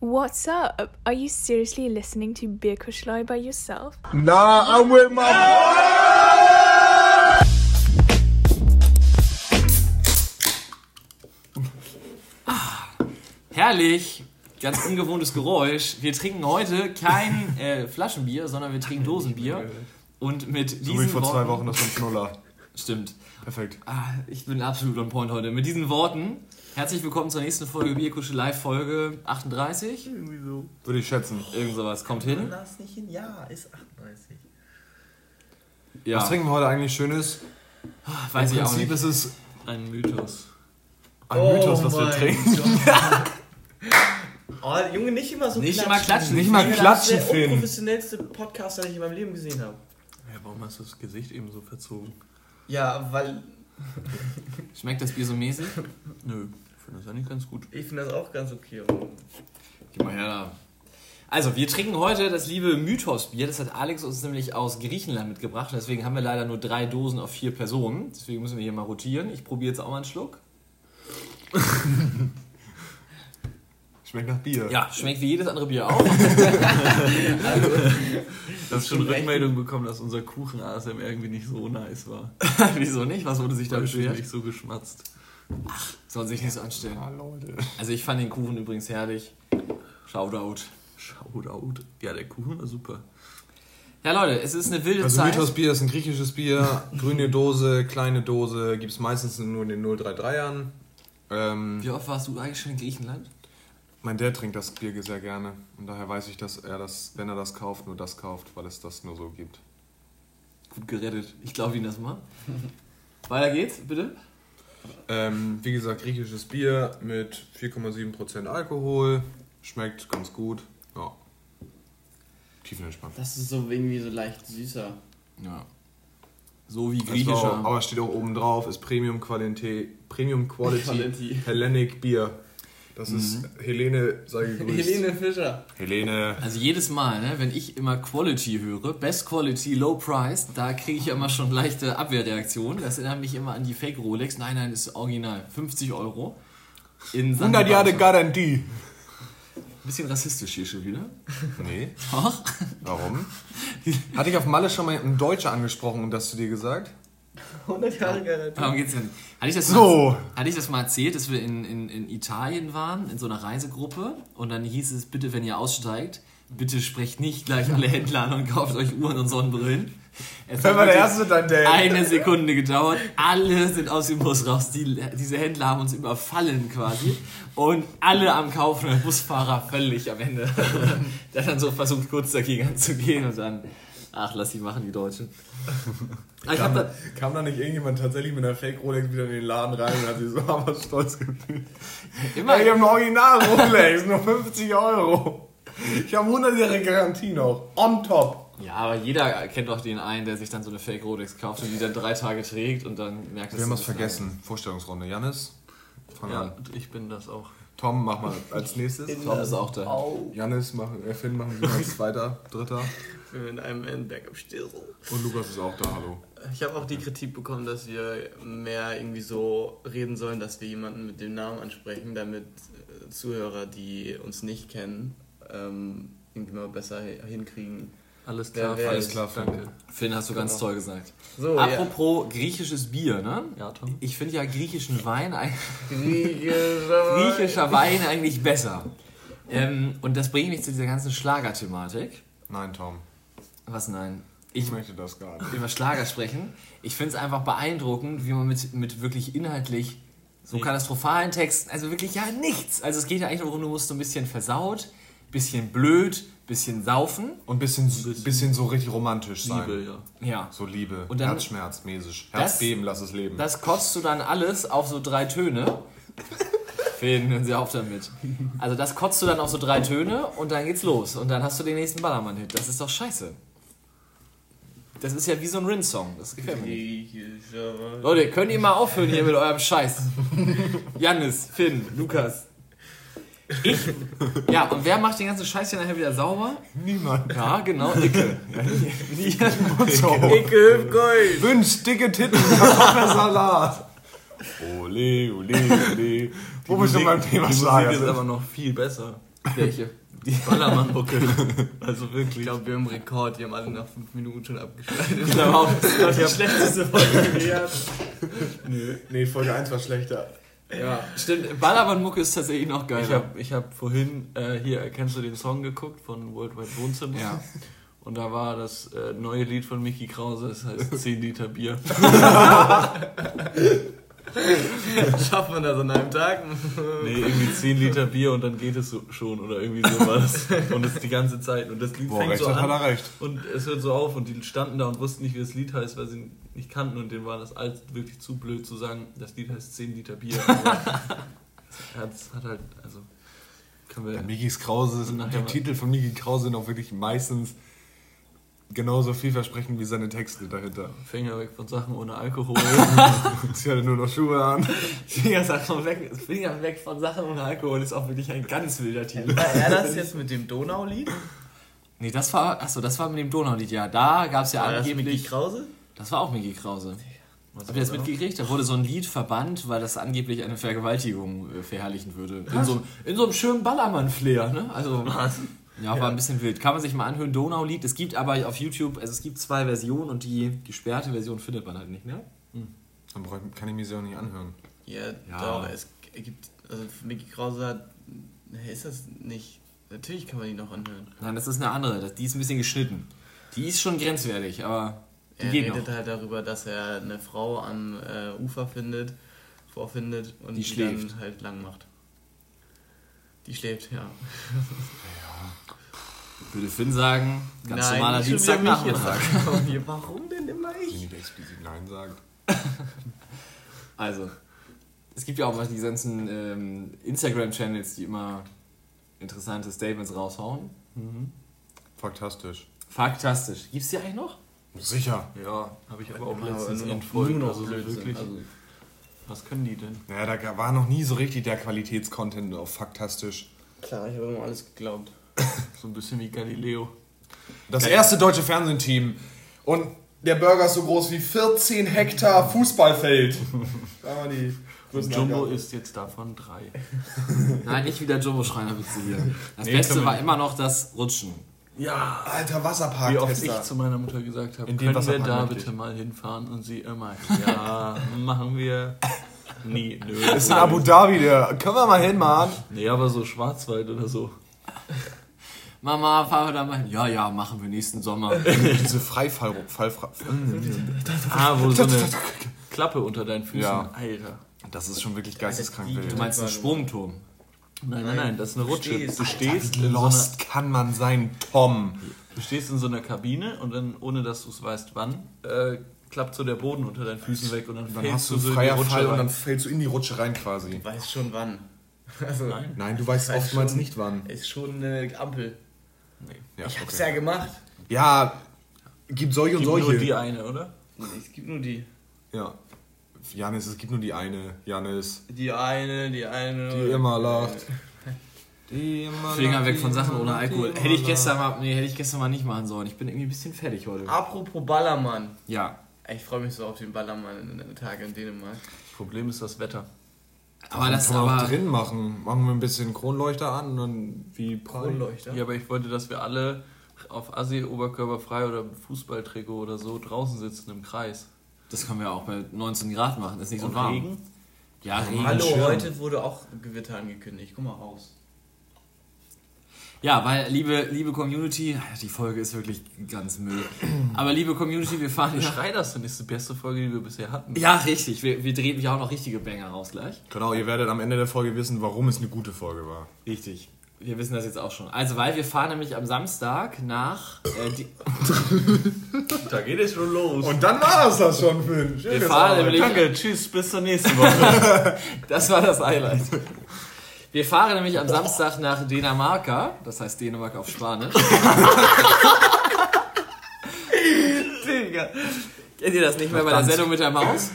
What's up? Are you seriously listening to Birkuschlei by yourself? Nah, I'm with my Herrlich! Ganz ungewohntes Geräusch. Wir trinken heute kein äh, Flaschenbier, sondern wir trinken Dosenbier. Und mit So diesen wie vor zwei Wochen, das ein Knuller. Stimmt. Perfekt. Ah, ich bin absolut on point heute. Mit diesen Worten, herzlich willkommen zur nächsten Folge Bierkusche Live, Folge 38. Irgendwie so. Würde ich schätzen. Irgend sowas kommt hin. Das nicht hin. Ja, ist 38. Ja, Was trinken wir heute eigentlich Schönes? weiß Im ich auch Prinzip nicht. ist es Ein Mythos. ein Mythos, was wir mein trinken. Oh, Junge, nicht immer so Nicht immer klatschen. Nicht mal Junge, klatschen, Das ist der unprofessionellste Podcast, den ich in meinem Leben gesehen habe. Ja, warum hast du das Gesicht eben so verzogen? Ja, weil Schmeckt das Bier so mäßig? Nö, ich finde das eigentlich ganz gut. ich finde das auch ganz okay. Gib mal her da. Also, wir trinken heute das liebe Mythos-Bier. Das hat Alex uns nämlich aus Griechenland mitgebracht. Deswegen haben wir leider nur drei Dosen auf vier Personen. Deswegen müssen wir hier mal rotieren. Ich probiere jetzt auch mal einen Schluck. Schmeckt nach Bier. Ja, schmeckt wie jedes andere Bier auch. Du hast schon Rückmeldung bekommen, dass unser Kuchen ASM irgendwie nicht so nice war. Wieso nicht? Was wurde sich da beschwert? nicht so geschmatzt. Soll sich nicht so anstellen. Ah, Leute. Also, ich fand den Kuchen übrigens herrlich. Shoutout. Shoutout. Ja, der Kuchen war super. Ja, Leute, es ist eine wilde Also Zeit. Mythos Bier ist ein griechisches Bier. Grüne Dose, kleine Dose. Gibt es meistens nur in den 033ern. Ähm, Wie oft warst du eigentlich schon in Griechenland? Mein Dad trinkt das Bier sehr gerne. Und daher weiß ich, dass er das, wenn er das kauft, nur das kauft, weil es das nur so gibt. Gut gerettet. Ich glaube Ihnen das mal. Weiter geht's, bitte. Ähm, wie gesagt, griechisches Bier mit 4,7% Alkohol. Schmeckt ganz gut. Ja. Tiefenentspannt. Das ist so irgendwie so leicht süßer. Ja. So wie griechischer. auch, aber steht auch oben drauf, ist Premium Quality, Premium Quality, Quality. Hellenic Bier. Das ist Helene, sei gegrüßt. Helene Fischer. Helene. Also jedes Mal, ne, wenn ich immer Quality höre, Best Quality, Low Price, da kriege ich ja immer schon leichte Abwehrreaktionen. Das erinnert mich immer an die Fake Rolex. Nein, nein, ist original. 50 Euro. In St. 100 Jahre. Garantie. Bisschen rassistisch hier schon wieder. Nee, Doch. warum? Hatte ich auf Malle schon mal einen Deutscher angesprochen und das zu dir gesagt? 100 Jahre Garantie. Warum geht's denn? Hatte ich das So. mal, hatte ich das mal erzählt, dass wir in, in, in Italien waren, in so einer Reisegruppe und dann hieß es, bitte, wenn ihr aussteigt, bitte sprecht nicht gleich alle Händler an und kauft euch Uhren und Sonnenbrillen. Es hat war der Erste, dein Dad? Eine Sekunde gedauert, alle sind aus dem Bus raus. Die, diese Händler haben uns überfallen quasi und alle am Kaufen, der Busfahrer völlig am Ende. Der hat dann so versucht, kurz dagegen anzugehen und dann, ach, lass die machen, die Deutschen. Hab Kam, da, kam da nicht irgendjemand tatsächlich mit einer Fake Rolex wieder in den Laden rein und hat sich so aber stolz gefühlt? immer, Ey, ich habe ein Original Rolex, nur 50 Euro. Ich habe 100 Jahre Garantie noch. On top. Ja, aber jeder kennt doch den einen, der sich dann so eine Fake Rolex kauft und die dann drei Tage trägt und dann merkt, dass Wir haben es was vergessen. Vorstellungsrunde. Janis, fang Ja, an. ich bin das auch. Tom, mach mal als nächstes. Tom ist auch da. Janis, mach, äh, Finn, machen Sie mal als zweiter, dritter. In einem Endberg am Still. Und Lukas ist auch da, hallo. Ich habe auch die Kritik bekommen, dass wir mehr irgendwie so reden sollen, dass wir jemanden mit dem Namen ansprechen, damit äh, Zuhörer, die uns nicht kennen, ähm, irgendwie mal besser hi- hinkriegen. Alles Wer- klar, wer ist- Alles klar, Danke. Finn, hast du ganz Genau. toll gesagt. So, Apropos griechisches Bier, ne? Ja, Tom. Ich finde ja griechischen Wein, ein- ja. Griechischer griechischer Wein eigentlich besser. Ähm, und das bringt mich zu dieser ganzen Schlagerthematik. Nein, Tom. Was nein? Ich Ich möchte das gar nicht. über Schlager sprechen. Ich finde es einfach beeindruckend, wie man mit, mit wirklich inhaltlich so katastrophalen Texten, also wirklich ja nichts. Also es geht ja eigentlich darum, du musst so ein bisschen versaut, bisschen blöd, bisschen saufen. Und ein bisschen, bisschen so richtig romantisch sein. Liebe, ja. Ja. So Liebe, Und dann- Herzschmerz mäßig. Das- Herzbeben, lass es leben. Das kotzt du dann alles auf so drei Töne. Finn, hören Sie auf damit. Also das kotzt du dann auf so drei Töne und dann geht's los. Und dann hast du den nächsten Ballermann-Hit. Das ist doch scheiße. Das ist ja wie so ein Rin-Song. Das gefällt mir nicht. Leute, könnt ihr mal aufhören hier mit eurem Scheiß? Jannis, Finn, Lukas. Ich. Ja, und wer macht den ganzen Scheiß hier nachher wieder sauber? Niemand. Ja, genau, Icke. Icke Gold. Wünsch dicke Titten, Kartoffelsalat. Ole, ole, ole. Wo wir schon beim Thema Schlager ist sind. aber noch viel besser. Welche? Die Ballermann-Mucke. also Ich wirklich. glaube, wir haben einen Rekord, die haben alle nach fünf Minuten schon abgeschaltet. Ich glaube auch, das war die schlechteste Folge gewesen. Nö. Nee, Folge 1 war schlechter. Ja, stimmt. Ballermann-Mucke ist tatsächlich noch geil. Ich habe ich hab vorhin äh, hier, kennst du den Song geguckt von Worldwide Wohnzimmer? Ja. Und da war das äh, neue Lied von Mickey Krause, das heißt 10 Liter Bier. Schafft man das an einem Tag? Nee, irgendwie 10 Liter Bier und dann geht es so, schon oder irgendwie sowas. Und das die ganze Zeit. Und das Lied Boah, fängt recht so an er recht. und es hört so auf und die standen da und wussten nicht, wie das Lied heißt, weil sie nicht kannten und denen war das alles wirklich zu blöd zu sagen, das Lied heißt 10 Liter Bier. Es hat halt, also können wir Ja, Mikis Krause, die Titel von Miki Krause sind auch wirklich meistens genauso vielversprechend wie seine Texte dahinter. Finger weg von Sachen ohne Alkohol. Sie hatte nur noch Schuhe an. Finger, weg, Finger weg von Sachen ohne Alkohol ist auch wirklich ein ganz wilder Titel. War er das jetzt mit dem Donaulied? Nee, das war, achso, das war mit dem Donaulied, ja. Da gab es ja War das Micky angeblich. Krause? Das war auch Mickey Krause. Habt ihr das mitgekriegt? Da wurde so ein Lied verbannt, weil das angeblich eine Vergewaltigung äh, verherrlichen würde. In so, in so einem schönen Ballermann-Flair, ne? Also, ja, war ein bisschen wild. Kann man sich mal anhören, Donaulied. Es gibt aber auf YouTube, also es gibt zwei Versionen und die gesperrte Version findet man halt nicht, ne? Dann brauch ich- kann ich mir sie auch nicht anhören. Ja, Ja. doch, es gibt, also Micky Krause hat, ist das nicht, natürlich kann man die noch anhören. Nein, das ist eine andere. Das- Die ist ein bisschen geschnitten. Die ist schon grenzwertig, aber die Er geht redet noch. halt darüber, dass er eine Frau am äh, Ufer findet, vorfindet und Die die, schläft. dann halt lang macht. Die schläft, ja. Würde Finn sagen, ganz normaler mich jetzt Dienstagnachmittag. sagen. Warum denn immer Wenn ich? die explizit Nein sagt. Also, es gibt ja auch mal diese ganzen ähm, Instagram-Channels, die immer interessante Statements raushauen. Faktastisch. Faktastisch. Gibt's die eigentlich noch? Sicher. ja, habe ich aber auch letztens entfolgt. nur noch also so Blödsinn. wirklich, Also, was können die denn? Naja, da war noch nie so richtig der Qualitätscontent auf Faktastisch. klar, ich habe immer alles geglaubt. So ein bisschen wie Galileo. Das erste deutsche Fernsehteam. Und der Burger ist so groß wie 14 Hektar Fußballfeld. Da war die größten Jumbo Angaben. ist jetzt davon drei. Nein, nicht wieder Jumbo Schreiner Witze hier. Das Nee, Beste können wir war nicht. immer noch das Rutschen. Ja, Alter wie Wasserpark. oft ich zu meiner Mutter gesagt habe, In können wir da bitte mal hinfahren? Und sie immer, ja, machen wir. Nie, nö. Das ist in Abu Dhabi, der. Können wir mal hin, Mann? Nee, aber so Schwarzwald oder so. Mama, fahren wir da mal hin? Ja, ja, machen wir nächsten Sommer. Diese Freifall. Fallfra Ah, wo so eine Klappe unter deinen Füßen. Ja. Alter. das ist schon wirklich geisteskrank Du meinst einen Sprungturm? Nein, nein, nein, das ist eine Du Rutsche. stehst. Du stehst, Wie in so einer, lost kann man sein, Tom? du stehst in so einer Kabine und dann, ohne dass du es weißt wann, äh, klappt so der Boden unter deinen Füßen weg und dann, Dann fällst hast du so in die freier Rutsche Fall und rein. dann fällst du in die Rutsche rein quasi. Ich weiß schon wann. Also, Nein. Nein, du weißt Weiß oftmals schon. nicht wann. ist schon eine Ampel. Ja, Ich hab's okay. ja gemacht. ja gibt solche und Gibt solche. nur die eine, oder? Es gibt nur die. Ja. Janis, es gibt nur die eine. Janis. Die eine, die eine. Die immer lacht. Die immer Finger lacht, weg von Sachen ohne Alkohol. Hätte ich gestern mal, nee, hätte ich gestern mal nicht machen sollen. Ich bin irgendwie ein bisschen fertig heute. Apropos Ballermann. Ja. Ich freue mich so auf den Ballermann in den Tagen in Dänemark. Das Problem ist das Wetter. Aber das Kann man auch drin machen. Machen wir ein bisschen Kronleuchter an und dann wie Prall. Kronleuchter. Ja, aber ich wollte, dass wir alle auf Assi, oberkörperfrei oder Fußballtrikot oder so draußen sitzen im Kreis. Das können wir auch bei 19 Grad machen. Das ist nicht so Und warm. Regen? Ja, Regen. Hallo, Schirm. heute wurde auch Gewitter angekündigt. Guck mal raus. Ja, weil, liebe, liebe Community, die Folge ist wirklich ganz Müll. Aber liebe Community, wir fahren ja. Schrei das denn, ist die beste Folge, die wir bisher hatten. Ja, richtig. Wir, wir drehen ja auch noch richtige Banger raus gleich. Genau, ihr werdet am Ende der Folge wissen, warum es eine gute Folge war. Richtig. Wir wissen das jetzt auch schon. Also, weil wir fahren nämlich am Samstag nach. Äh, die, Da geht es schon los. Und dann war das das schon, Finn. wir fahren nämlich. Danke, tschüss, bis zur nächsten Woche. Das war das Highlight. Wir fahren nämlich am Samstag nach Dänemarka, das heißt Dänemark auf Spanisch. Digga. Kennt ihr das nicht mehr bei der Sendung mit der Maus?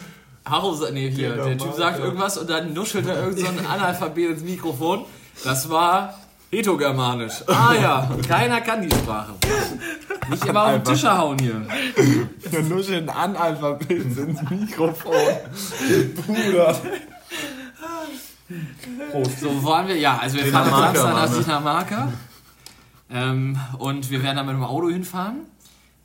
Haro, nee, hier, der Typ sagt irgendwas und dann nuschelt er irgend so ein Analphabet ins Mikrofon. Das war Hetogermanisch. Ah ja, keiner kann die Sprache. Nicht immer auf den Tisch hauen hier. Der nuscheln Analphabet ins Mikrofon. Bruder. Prost. So, wo waren wir? Ja, also wir fahren Samstag nach wir. Dinamarca. Ähm, und wir werden dann mit dem Auto hinfahren.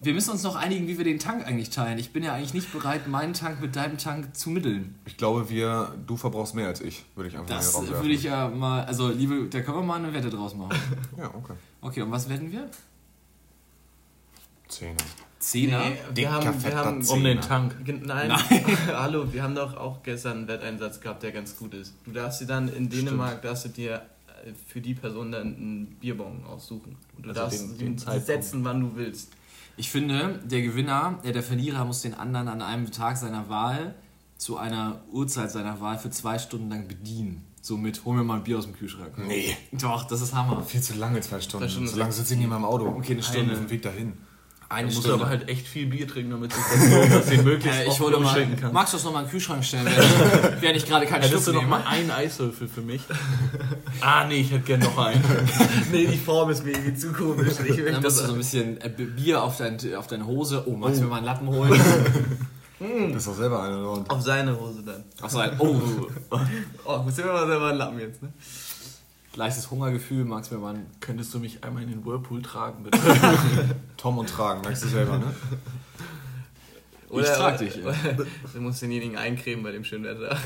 Wir müssen uns noch einigen, wie wir den Tank eigentlich teilen. Ich bin ja eigentlich nicht bereit, meinen Tank mit deinem Tank zu mitteln. Ich glaube, wir, du verbrauchst mehr als ich, würde ich einfach Das mal hier würde ich ja mal, also liebe, da können wir mal eine Wette draus machen. Ja, okay. Okay, und was wetten wir? Zehner. Zehner? Nee, wir haben, wir haben Um den Tank. Gen- Nein, hallo, wir haben doch auch gestern einen Wetteinsatz gehabt, der ganz gut ist. Du darfst dir dann in Dänemark, darfst du dir äh, für die Person dann einen Bierbon aussuchen. Und du Also darfst den- den den Zeitpunkt. setzen, wann du willst. Ich finde, der Gewinner, äh, der Verlierer muss den anderen an einem Tag seiner Wahl zu einer Uhrzeit seiner Wahl für zwei Stunden lang bedienen. Somit, hol mir mal ein Bier aus dem Kühlschrank. Nee. Doch, das ist Hammer. Viel zu lange, zwei Stunden. Zwei Stunden so lange sitze ich nicht mehr im Auto. Okay, eine Stunde. Auf dem Weg dahin. Eine Du musst Stunde. aber halt echt viel Bier trinken, damit sich das du ihn möglichst äh, ich oft hole mal, kannst. magst du das nochmal in den Kühlschrank stellen, während, während ich gerade keinen Hättest du Schluck noch nehme? mal einen Eiswürfel für mich? ah, nee, ich hätte gern noch einen. Nee, die Form ist mir irgendwie zu komisch. Ich Dann musst du so ein bisschen äh, Bier auf, dein, auf deine Hose. Oh, magst du mir mal einen Lappen holen? Du bist doch selber einer. Auf seine Hose dann. Achso, ein, oh, Oh, muss ich mir mal selber einen Lappen jetzt, ne? Leichtes Hungergefühl, magst du mir mal einen... Könntest du mich einmal in den Whirlpool tragen, bitte? Tom und Tragen, merkst du selber, ne? Ich trag dich, ja. Du musst denjenigen eincremen bei dem schönen Wetter.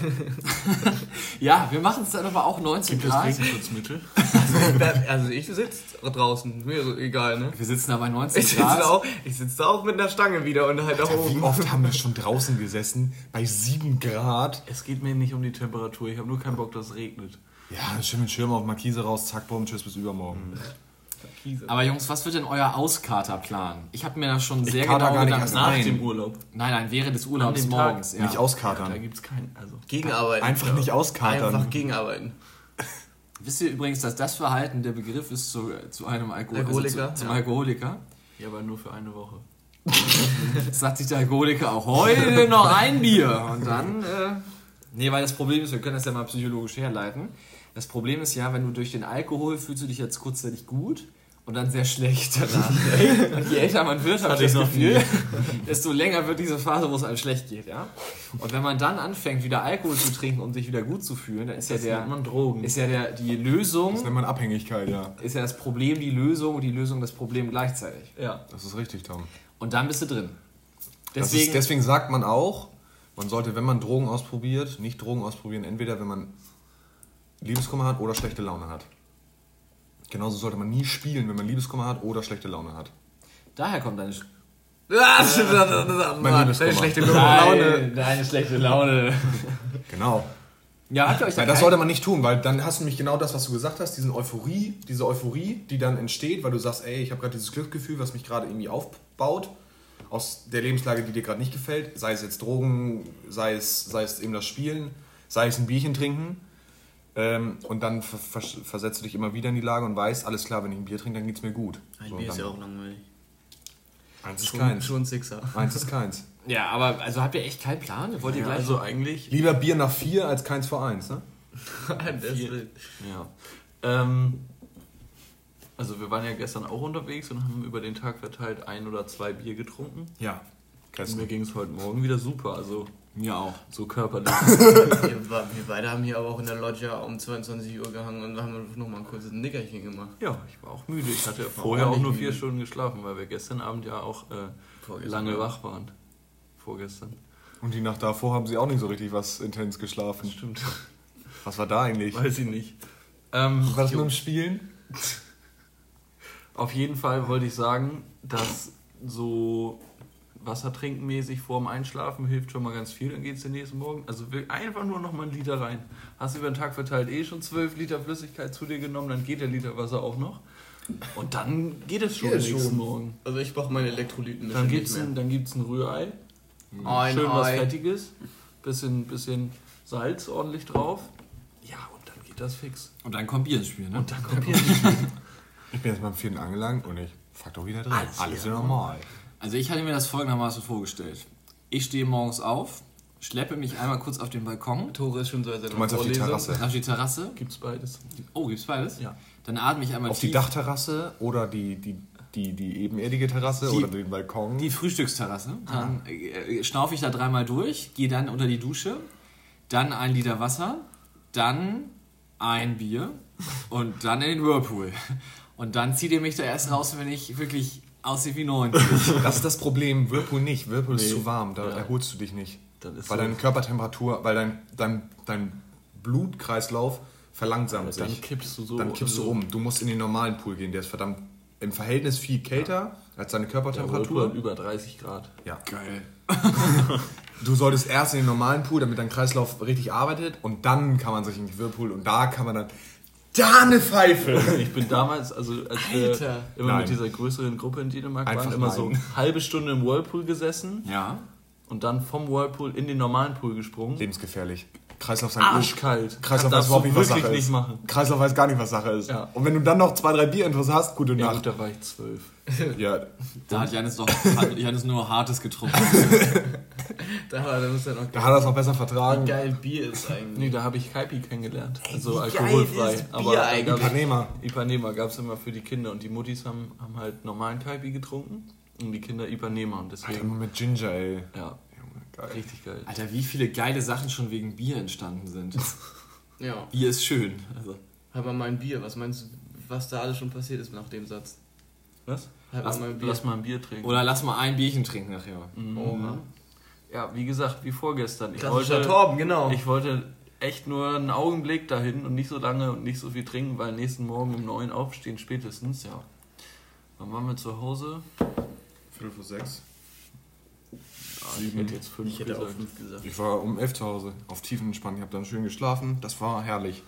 Ja, wir machen es dann aber auch 19 Gibt es Grad. Regenschutzmittel? Also ich sitze draußen, mir so egal, ne? Wir sitzen da bei 19 Ich sitze Grad. auch, ich sitz da auch mit einer Stange wieder und halt da Wie oben. oft haben wir schon draußen gesessen, bei 7 Grad? Es geht mir nicht um die Temperatur, ich habe nur keinen Bock, dass es regnet. Ja, schön mit Schirm auf Markise raus, zack, bumm, tschüss, bis übermorgen. Kiese. Aber Jungs, was wird denn euer Auskaterplan? Ich habe mir da schon sehr kater genau gar nicht Gedanken erst. Nach Nein. dem Urlaub. Nein, nein, während des Urlaubs An dem Tag. morgens. Ja. Nicht Da auskatern. gibt es keinen. Also. Gegenarbeiten. Einfach nicht auskatern. Einfach gegenarbeiten. Wisst ihr übrigens, dass das Verhalten der Begriff ist zu, zu einem Alkohol Alkoholiker, Also zu, zum ja. Alkoholiker. Ja, aber nur für eine Woche. Jetzt sagt sich der Alkoholiker auch heute noch ein Bier. Und dann, äh, nee, weil das Problem ist, wir können das ja mal psychologisch herleiten. Das Problem ist ja, wenn du durch den Alkohol fühlst du dich jetzt kurzzeitig gut und dann sehr schlecht danach. und je älter man wird, habe ich das Gefühl, desto länger wird diese Phase, wo es einem schlecht geht, ja. Und wenn man dann anfängt, wieder Alkohol zu trinken, um sich wieder gut zu fühlen, dann ist ja Das der, nennt man Drogen. ist ja der, die Lösung, Das nennt man Abhängigkeit, ja. ist ja das Problem die Lösung und die Lösung das Problem gleichzeitig. ja. Das ist richtig, Tom. Und dann bist du drin. Deswegen, ist, deswegen sagt man auch, man sollte, wenn man Drogen ausprobiert, nicht Drogen ausprobieren, entweder wenn man Liebeskummer hat oder schlechte Laune hat. Genauso sollte man nie spielen, wenn man Liebeskummer hat oder schlechte Laune hat. daher kommt deine, Sch- Ah, Mein Liebeskummer. deine schlechte Laune. Deine, deine schlechte Laune. Genau. Ja, habt ihr euch da Weil das kein- sollte man nicht tun, weil dann hast du nämlich genau das, was du gesagt hast, diesen Euphorie, diese Euphorie, die dann entsteht, weil du sagst, ey, ich habe gerade dieses Glücksgefühl, was mich gerade irgendwie aufbaut, aus der Lebenslage, die dir gerade nicht gefällt, sei es jetzt Drogen, sei es, sei es eben das Spielen, sei es ein Bierchen trinken. Ähm, und dann ver ver versetzt du dich immer wieder in die Lage und weißt, alles klar, wenn ich ein Bier trinke, dann geht's mir gut. Ein So, Bier ist ja auch langweilig. Eins ist Schon, keins. schon Sixer. Eins ist keins. Ja, aber also habt ihr echt keinen Plan? Wollt ihr ja gleich also eigentlich. Lieber Bier nach vier als keins vor eins, ne? das. Ja. Ähm, also wir waren ja gestern auch unterwegs und haben über den Tag verteilt ein oder zwei Bier getrunken. Ja. Und mir ging es heute Morgen wieder super, also mir auch. so körperlich. Wir, wir beide haben hier aber auch in der Loggia um 22 Uhr gehangen und haben noch mal ein kurzes Nickerchen gemacht. ja, ich war auch müde. Ich hatte vorher auch nur vier müde. Stunden geschlafen, weil wir gestern Abend ja auch äh, lange wach waren. Vorgestern. Und die Nacht davor haben sie auch nicht so richtig was intens geschlafen. Stimmt. Was war da eigentlich? Weiß ich nicht. Ähm, War das mit dem Spielen? Auf jeden Fall wollte ich sagen, dass so Wassertrinkenmäßig vorm Einschlafen hilft schon mal ganz viel, dann geht es den nächsten Morgen. Also will- einfach nur noch mal einen Liter rein. Hast du über den Tag verteilt eh schon 12 Liter Flüssigkeit zu dir genommen, dann geht der Liter Wasser auch noch. Und dann geht es schon Geht es nächsten schon. Morgen. Also ich brauche meine Elektrolyten Dann nicht gibt es mehr. ein, dann gibt's ein Rührei. Ein Schön was Ei. Fettiges. Bisschen, bisschen Salz ordentlich drauf. Ja, und dann geht das fix. Und dann kommt Bier ins Spiel, ne? Und dann kommt hier Ich bin jetzt beim vierten angelangt und ich fuck doch wieder drin. Alles Alles, wieder normal. Also ich hatte mir das folgendermaßen vorgestellt. Ich stehe morgens auf, schleppe mich einmal kurz auf den Balkon, Tore ist schon so als Du meinst auf die Terrasse? auf die Terrasse. Gibt's beides. Oh, gibt's beides? Ja. Dann atme ich einmal Auf die tief. Dachterrasse oder die, die, die, die ebenerdige Terrasse Die- oder den Balkon? Die Frühstücksterrasse. Dann äh, schnaufe ich da dreimal durch, gehe dann unter die Dusche, dann ein Liter Wasser, dann ein Bier und dann in den Whirlpool. Und dann zieht ihr mich da erst raus, wenn ich wirklich aussehe wie 90. Das ist das Problem. Whirlpool nicht. Whirlpool ist Nee. zu warm. Da Ja. erholst du dich nicht. Ist weil so. deine Körpertemperatur, weil dein, dein, dein Blutkreislauf verlangsamt Dann sich. kippst du so. Dann kippst du also- um. Du musst in den normalen Pool gehen. Der ist verdammt im Verhältnis viel kälter als deine Der Körpertemperatur. hat über 30 Grad. Ja. Geil. Du solltest erst in den normalen Pool, damit dein Kreislauf richtig arbeitet und dann kann man sich in den Whirlpool und da kann man dann da eine Pfeife. Ich bin damals, also als wir Alter. immer Nein. mit dieser größeren Gruppe in Dänemark Einfach waren, immer so nein. halbe Stunde im Whirlpool gesessen Ja. und dann vom Whirlpool in den normalen Pool gesprungen. Lebensgefährlich. Kreislauf sein Arschkalt. Kreislauf weiß überhaupt nicht, was Sache nicht ist. machen. Kreislauf weiß gar nicht, was Sache ist. Ja. Und wenn du dann noch zwei, drei Bierintos hast, gute Ja, Nacht. gut, da war ich zwölf. Ja, Da hat Janis doch hat Janis nur Hartes getrunken. Da, da muss er noch da hat er es auch besser vertragen. Wie geil Bier ist eigentlich. Nee, da habe ich Kaipi kennengelernt. Also wie geil alkoholfrei. Bier Aber eigentlich? Ipanema. Ipanema gab es immer für die Kinder und die Muttis haben, haben halt normalen Kaipi getrunken und die Kinder Ipanema und Alter, deswegen, nur mit Ginger, ey. ja, geil. richtig geil. Alter, wie viele geile Sachen schon wegen Bier entstanden sind. Ja. Bier ist schön. Also, Halt mal mein Bier. Was meinst du, was da alles schon passiert ist nach dem Satz? Was? Halt Lass- mal mein Bier. Lass mal ein Bier trinken. oder lass mal ein Bierchen trinken nachher. Oha. Ja, wie gesagt, wie vorgestern. Ich wollte, Torben, genau. ich wollte echt nur einen Augenblick dahin und nicht so lange und nicht so viel trinken, weil nächsten Morgen um neun aufstehen spätestens, ja. Wann waren wir zu Hause? Viertel vor sechs. Ja, ich hätte jetzt fünf ich hätte auch gesagt. fünf gesagt. Ich war um elf zu Hause, auf Tiefenentspannt. Ich habe dann schön geschlafen. Das war herrlich.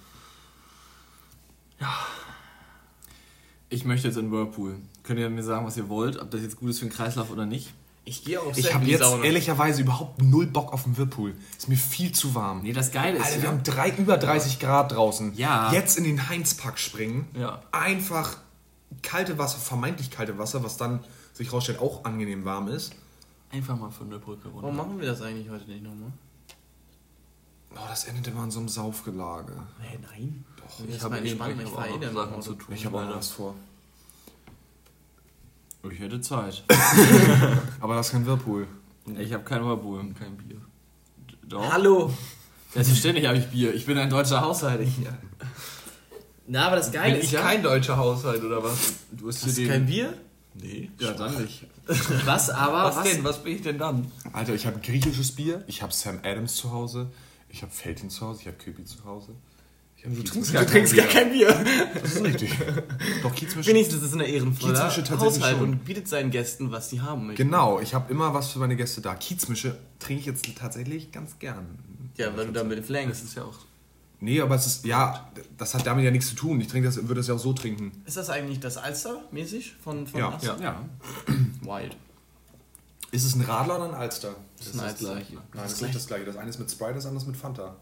Ich möchte jetzt in Whirlpool. Könnt ihr mir sagen, was ihr wollt? Ob das jetzt gut ist für den Kreislauf oder nicht? Ich gehe auch Ich habe jetzt Sauna. ehrlicherweise überhaupt null Bock auf den Whirlpool. Ist mir viel zu warm. Nee, das Geile ist Alter, wir ja, haben drei, über 30 Grad draußen. Ja. Jetzt in den Heinzpark springen. Ja. Einfach kalte Wasser, vermeintlich kalte Wasser, was dann sich rausstellt auch angenehm warm ist. Einfach mal von der Brücke runter. Warum machen wir das eigentlich heute nicht nochmal? Oh, das endet immer in so einem Saufgelage. Hey, nein. Doch, Ich ich habe entspannt. ich Ich hab auch noch Sachen zu tun. Ich habe auch noch was vor. ich hätte Zeit. Aber das ist kein Whirlpool. Ich habe keinen Whirlpool. Kein Bier. Doch. Hallo. Selbstverständlich habe ich Bier. Ich bin ein deutscher Haushalt. Ich, Na, aber das Geile ist ja... deutscher Haushalt oder was? Du hast Hast hier du den... kein Bier? Nee. Ja, dann nicht. Was aber... Was, denn? Was bin ich denn dann? Alter, ich habe griechisches Bier, ich habe Sam Adams zu Hause, ich habe Feltin zu Hause, ich habe Köpi zu Hause. Ich hab Kiez- Du trinkst gar kein Bier. Das ist richtig. Doch, Kiezmische. Wenigstens ist es eine ehrenvolle Kiezmische tatsächlich Haushalt schon. und bietet seinen Gästen, was sie haben möchten. Genau, ich habe immer was für meine Gäste da. Kiezmische trinke ich jetzt tatsächlich ganz gern. Ja, weil du damit Das flängst. ist ja auch. Nee, aber es ist, ja, das hat damit ja nichts zu tun. Ich trinke das, würde das ja auch so trinken. Ist das eigentlich das Alster mäßig von, von Ja, Alster? Ja. Wild. Ist es ein Radler oder ein Alster? Das ist Alster. gleiche. Nein, das ist nicht das gleiche. Das eine ist mit Sprite, das andere ist mit Fanta.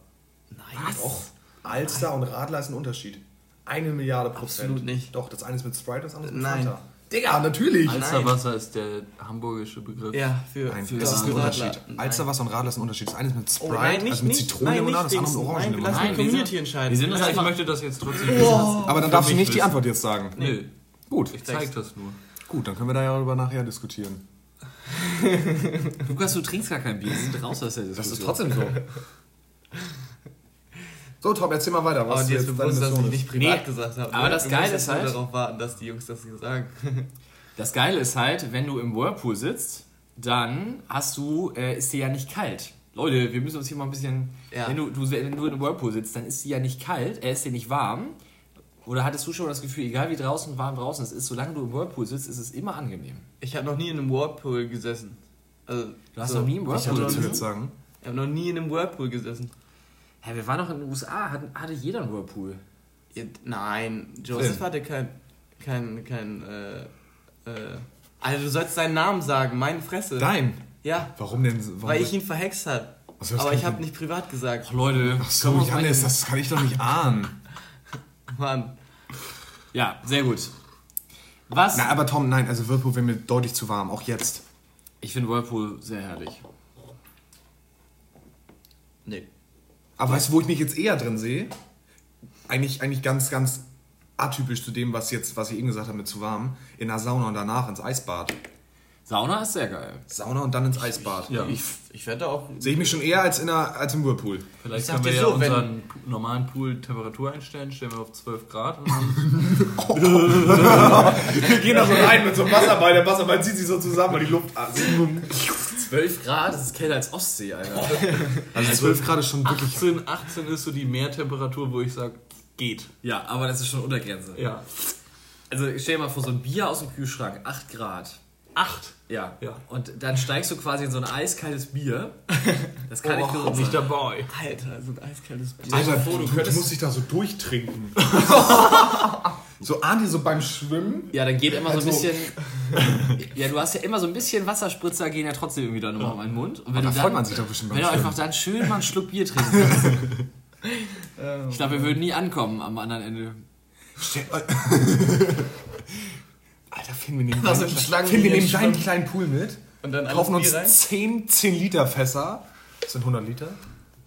Nein. Doch. Alster und Radler ist ein Unterschied. Eine Milliarde Prozent. Absolut nicht. Doch, das eine ist mit Sprite, das andere ist mit Nein. Fanta. Digga, natürlich. Alsterwasser ist der hamburgische Begriff. Ja, für, Nein, für das ist ein. Unterschied. Alsterwasser und Radler ist ein Unterschied. Das eine ist mit Sprite, Oh, nein, nicht, also mit. Zitronenlimonade, das andere mit. Orangenlimonade. Nein, wir die Community wir entscheiden. wir sind uns Lass Ich möchte das jetzt trotzdem Aber dann darfst du nicht die wissen. Antwort jetzt sagen. Nö, Gut, ich zeig das nur. gut, dann können wir darüber nachher diskutieren. Lukas, du trinkst gar kein Bier. Wir sind raus aus der Diskussion. Das ist trotzdem so. So, Tom, erzähl mal weiter. Aber Was dir ist jetzt bewusst, dass ich nicht ist. privat Nee, gesagt habe. aber ne? das Geile ist nur halt- darauf warten, dass die Jungs das sagen. Das Geile ist halt, wenn du im Whirlpool sitzt, dann hast du, äh, ist dir ja nicht kalt. Leute, wir müssen uns hier mal ein bisschen. Ja. Wenn, du, du, wenn du im Whirlpool sitzt, dann ist dir ja nicht kalt, er ist dir nicht warm. Oder hattest du schon das Gefühl, egal wie draußen warm draußen es ist, solange du im Whirlpool sitzt, ist es immer angenehm. Ich habe noch nie in einem Whirlpool gesessen. Also, Du hast noch nie im Whirlpool sagen. Ich habe noch nie in einem Whirlpool gesessen. Hä, wir waren noch in den USA, hatten, hatte jeder einen Whirlpool. Ja, nein, Joseph Film. hatte kein, kein, kein, äh, äh, also du sollst seinen Namen sagen, meine Fresse. Dein. Ja, Warum denn? Warum weil ich ihn verhext habe. So, Aber ich habe ich- nicht privat gesagt. Ach Leute, Ach so, Janis, das kann ich doch nicht ahnen. Mann. Ja, sehr gut. Was? Na, aber Tom, nein, also Whirlpool wäre mir deutlich zu warm, auch jetzt. Ich finde Whirlpool sehr herrlich. Nee. Aber weißt du, wo ich mich jetzt eher drin sehe? Eigentlich, eigentlich ganz, ganz atypisch zu dem, was jetzt, was ich eben gesagt habe mit zu warm. In der Sauna und danach ins Eisbad. Sauna ist sehr geil. Sauna und dann ins Eisbad. Ja. Ich, ich werde auch. Sehe ich mich schon eher als, in einer, als im Whirlpool. Vielleicht können wir ja so, unseren normalen Pool Temperatur einstellen, stellen wir auf 12 Grad und dann Wir gehen da so rein mit so einem Wasserball. Der Wasserball zieht sich so zusammen und die Luft. Also 12 Grad, das ist kälter als Ostsee, Alter. 12 Grad ist schon wirklich. 18, 18 ist so die Meertemperatur, wo ich sage, geht. Ja, aber das ist schon Untergrenze. Ja. Also stell dir mal vor, so ein Bier aus dem Kühlschrank, 8 Grad. 8. Ja. Ja. Und dann steigst du quasi in so ein eiskaltes Bier. Das kann nicht gesund Nicht dabei. Alter, so ein eiskaltes Bier. Alter, vor, du du, du musst dich da so durchtrinken. so ahnt ihr so beim Schwimmen? Ja, dann geht immer so ein Also- bisschen. Ja, du hast ja immer so ein bisschen Wasserspritzer, gehen ja trotzdem irgendwie dann immer in meinen Mund. Und wenn da du freut dann, man sich doch bestimmt beim Wenn du Schwimmen. einfach dann schön mal einen Schluck Bier trinken kannst. Ich glaube, wir würden nie ankommen am anderen Ende. Alter, Finn, wir nehmen, Was deinen, Finn, wir nehmen deinen kleinen Pool mit, Und dann kaufen uns rein? 10, 10 Liter Fässer, das sind 100 Liter,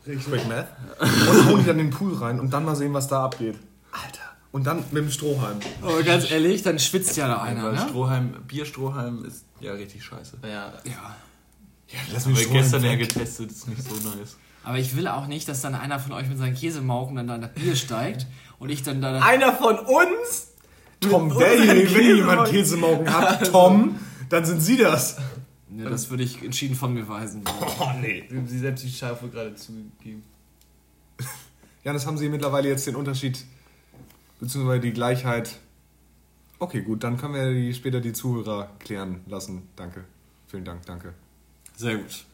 Quick Math, und hauen die dann in den Pool rein und dann mal sehen, was da abgeht. Alter. Und dann mit dem Strohhalm. Aber ganz ehrlich, dann schwitzt ja da einer, Weil ne? Strohhalm, Bierstrohhalm ist ja richtig scheiße. Ja. Ja. Ja, lass Haben mich wir gestern ja getestet, ist nicht so nice. Aber ich will auch nicht, dass dann einer von euch mit seinen Käsemauken dann da in das Bier steigt und ich dann da. Einer von uns? Tom, unseren wenn jemand Käsemauken. Hat, Tom, dann sind sie das. Ne, das würde ich entschieden von mir weisen. Oh, nee. Sie selbst die Schafe gerade zugegeben. Ja, das haben sie mittlerweile jetzt den Unterschied, beziehungsweise die Gleichheit. Okay, gut, dann können wir die, später die Zuhörer klären lassen. Danke. Vielen Dank, danke. Sehr gut.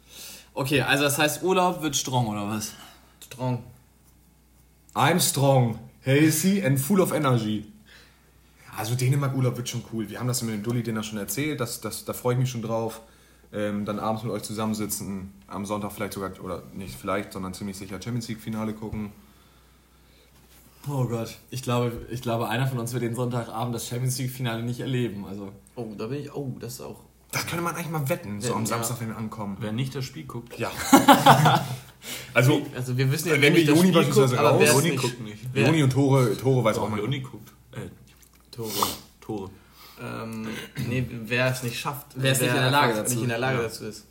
Okay, also das heißt, Urlaub wird strong, oder was? Strong. I'm strong, hazy and full of energy. Also Dänemark-Urlaub wird schon cool. Wir haben das mit dem Dulli-Dinner schon erzählt, das, das, da freue ich mich schon drauf. Ähm, dann abends mit euch zusammensitzen, am Sonntag vielleicht sogar, oder nicht vielleicht, sondern ziemlich sicher Champions League-Finale gucken. Oh Gott. Ich glaube, ich glaube, einer von uns wird den Sonntagabend das Champions League-Finale nicht erleben. Also. Oh, da bin ich. Oh, das ist auch. Das könnte man eigentlich mal wetten, so Wetten, am ja. Samstag, wenn wir ankommen. Wer nicht das Spiel guckt, Ja. also, Also wir wissen ja, Wenn wer wir Juni Spiel beispielsweise guckt, aber raus- Juni nicht. guckt nicht. Joni und Tore, Tore weiß auch Auch mal. Leonie guckt. Tore. Tore. Ähm, nee, wer es nicht schafft. Wer es nicht in der Lage dazu- nicht in der Lage ja. dazu ist.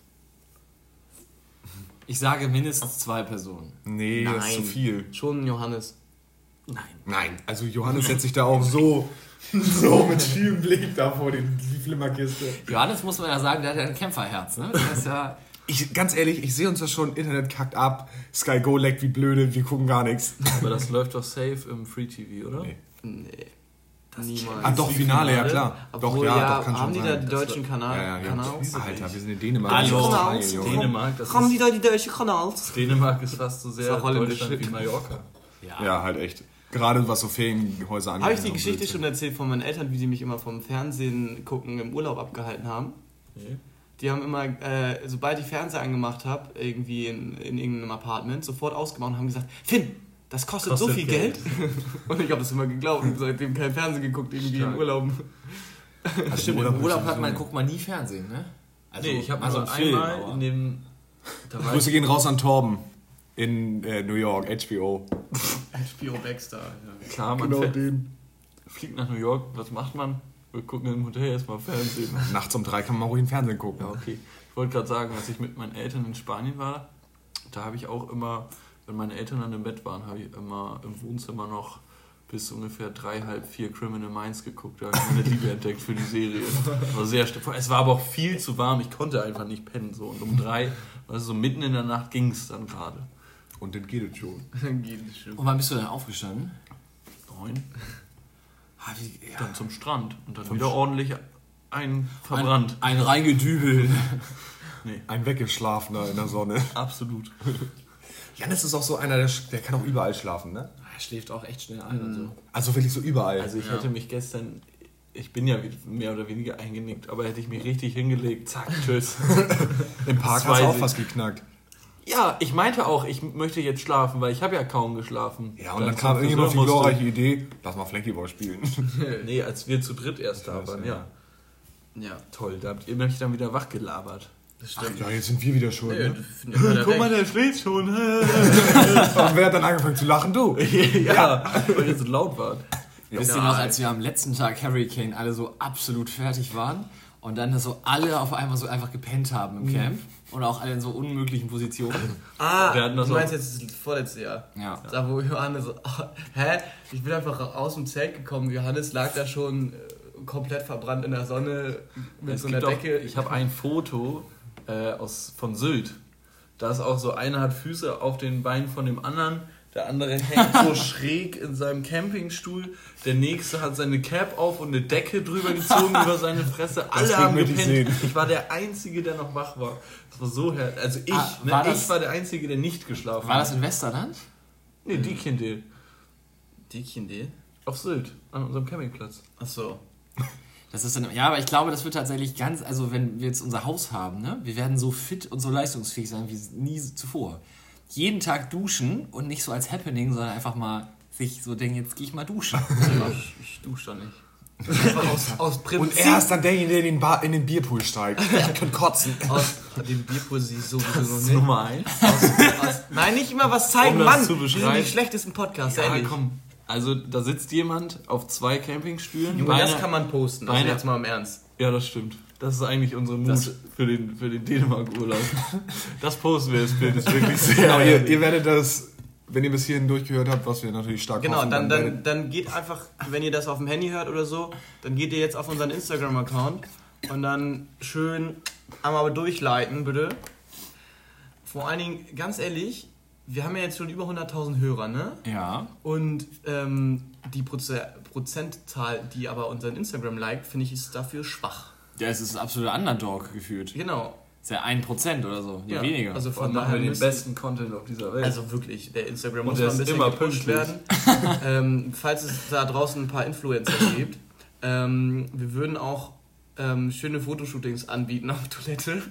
Ich sage mindestens zwei Personen. Nee, das ist Nein. zu viel. Schon Johannes. Nein. Nein, also Johannes setzt sich da auch so, so mit schiefem Blick da vor die, die Flimmerkiste. Johannes muss man ja sagen, der hat ja ein Kämpferherz, ne? Das ist ja. Ich, ganz ehrlich, ich sehe uns das schon, Internet kackt ab, Sky Go leckt wie blöde, wir gucken gar nichts. Aber das läuft doch safe im Free TV, oder? Nee. Nee. Niemals. Ah, doch, Finale, ja klar. Doch, Obwohl, ja, ja, doch, kann haben schon die sein. da die deutschen Kanal Ja, ja, ja. Kanals? Alter, wir sind in Dänemark. Hallo. Das ist Junge. Dänemark, das Haben die ist, da die deutschen Kanals? Dänemark ist fast so sehr holländisch. Deutschland wie Mallorca. Ja, halt echt. Gerade was so Ferienhäuser angeht. Habe ich die Geschichte schon erzählt von meinen Eltern, wie sie mich immer vom Fernsehen gucken im Urlaub abgehalten haben? Nee. Die haben immer, äh, sobald ich Fernseher angemacht habe, irgendwie in, in irgendeinem Apartment, sofort ausgemacht und haben gesagt, Finn, das kostet, so Kostet viel Geld. und ich habe das immer geglaubt und seitdem kein Fernsehen geguckt, irgendwie Stark. im Urlaub. Also Stimmt, Urlaub im Urlaub hat man, guckt man nie Fernsehen, ne? Also, nee, ich habe also einen Film, einmal aber- in dem... Grüße gehen raus an Torben in äh, New York, HBO. HBO Baxter. Ja. klar, man Genau den. fliegt nach New York, was macht man? Wir gucken im Hotel erstmal Fernsehen. Nachts um drei kann man mal ruhig im Fernsehen gucken. Ja, okay. Ich wollte gerade sagen, als ich mit meinen Eltern in Spanien war, da habe ich auch immer, wenn meine Eltern dann im Bett waren, habe ich immer im Wohnzimmer noch bis ungefähr drei, halb vier Criminal Minds geguckt. Da habe ich meine Liebe entdeckt für die Serie. War sehr es war aber auch viel zu warm, ich konnte einfach nicht pennen. So. Und um drei, also so mitten in der Nacht ging es dann gerade. Und dann geht es schon. Dann geht es schon. Und wann bist du denn aufgestanden? Neun, Ah, ja. dann zum Strand und dann wieder ordentlich ein verbrannt. Ein, ein reingedübelt. Nee, Ein Weggeschlafener in der Sonne. absolut. Janis ist auch so einer, der, der kann auch überall schlafen, ne? Er schläft auch echt schnell ein und so. Also wirklich so überall. Also ich hätte mich gestern, ich bin ja mehr oder weniger eingenickt, aber hätte ich mich richtig hingelegt, zack, tschüss. Im Park weiß auch ich. fast geknackt. ja, ich meinte auch, ich möchte jetzt schlafen, weil ich habe ja kaum geschlafen. Ja, und dann kam irgendjemand auf die glorreiche Idee, lass mal Flankyball spielen. Nee, als wir zu dritt erst da waren, ja. Ja, Toll, da habt ihr mich dann wieder wach gelabert. Das stimmt. Ja, jetzt sind wir wieder schuld, Nee, ne? immer Guck mal, der schläft schon. Und wer hat dann angefangen zu lachen? Du. ja, weil ihr so laut wart. Wisst ihr noch, als wir am letzten Tag Hurricane alle so absolut fertig waren Und dann so alle auf einmal so einfach gepennt haben im Camp. Und auch alle in so unmöglichen Positionen. Ah, Wir hatten das du meinst auch. jetzt das vorletzte Jahr. Ja. Da wo Johannes, so, oh, hä? Ich bin einfach aus dem Zelt gekommen. Johannes lag da schon äh, komplett verbrannt in der Sonne mit Es so einer Decke. Auch, ich habe ein Foto äh, aus, von Sylt. Da ist auch so, einer hat Füße auf den Beinen von dem anderen, der andere hängt so schräg in seinem Campingstuhl, der nächste hat seine Cap auf und eine Decke drüber gezogen über seine Fresse. Alle haben ich gepennt. Ich war der Einzige, der noch wach war. Das war so her. Also ich, Ah, ne, war ich das- war der Einzige, der nicht geschlafen War das hat. in Westerland? Nee, die Kinder. Die Kinder? Auf Sylt, an unserem Campingplatz. Achso. Das ist dann, ja, aber ich glaube, das wird tatsächlich ganz, also wenn wir jetzt unser Haus haben, ne, wir werden so fit und so leistungsfähig sein wie nie zuvor. Jeden Tag duschen und nicht so als Happening, sondern einfach mal sich so denken, jetzt gehe ich mal duschen. Ich, ich dusche doch nicht. aus, aus Prinzip. Und er ist dann derjenige, der in den, Bar, in den Bierpool steigt. Er kann kotzen. aus dem Bierpool sie sowieso noch nicht. Nummer eins. Aus, nein, nicht immer was zeigen, Um das Mann. Wir sind die schlechtesten Podcasts, Ja, ehrlich. komm. Also da sitzt jemand auf zwei Campingstühlen. Junge, das kann man posten. Also jetzt mal im Ernst. Ja, das stimmt. Das ist eigentlich unsere Mut Das- für den, für den Dänemark-Urlaub. Das posten wir, das Bild ist wirklich sehr... Genau, ihr, ihr werdet das, wenn ihr bis hierhin durchgehört habt, was wir natürlich stark Genau, hoffen, dann, werdet- dann, dann geht einfach, wenn ihr das auf dem Handy hört oder so, dann geht ihr jetzt auf unseren Instagram-Account und dann schön einmal durchleiten, bitte. Vor allen Dingen, ganz ehrlich, wir haben ja jetzt schon über 100.000 Hörer, ne? ja. Und ähm, die Proze Prozentzahl, die aber unseren Instagram liked, finde ich, ist dafür schwach. Ja, es ist ein absoluter Underdog gefühlt. Genau. Ist ja 1% oder so, Ja, weniger. Also Von machen daher wir den besten Content auf dieser Welt. Also wirklich, der Instagram Und muss der ein bisschen immer gepusht werden. ähm, falls es da draußen ein paar Influencer gibt, ähm, wir würden auch ähm, schöne Fotoshootings anbieten auf Toilette.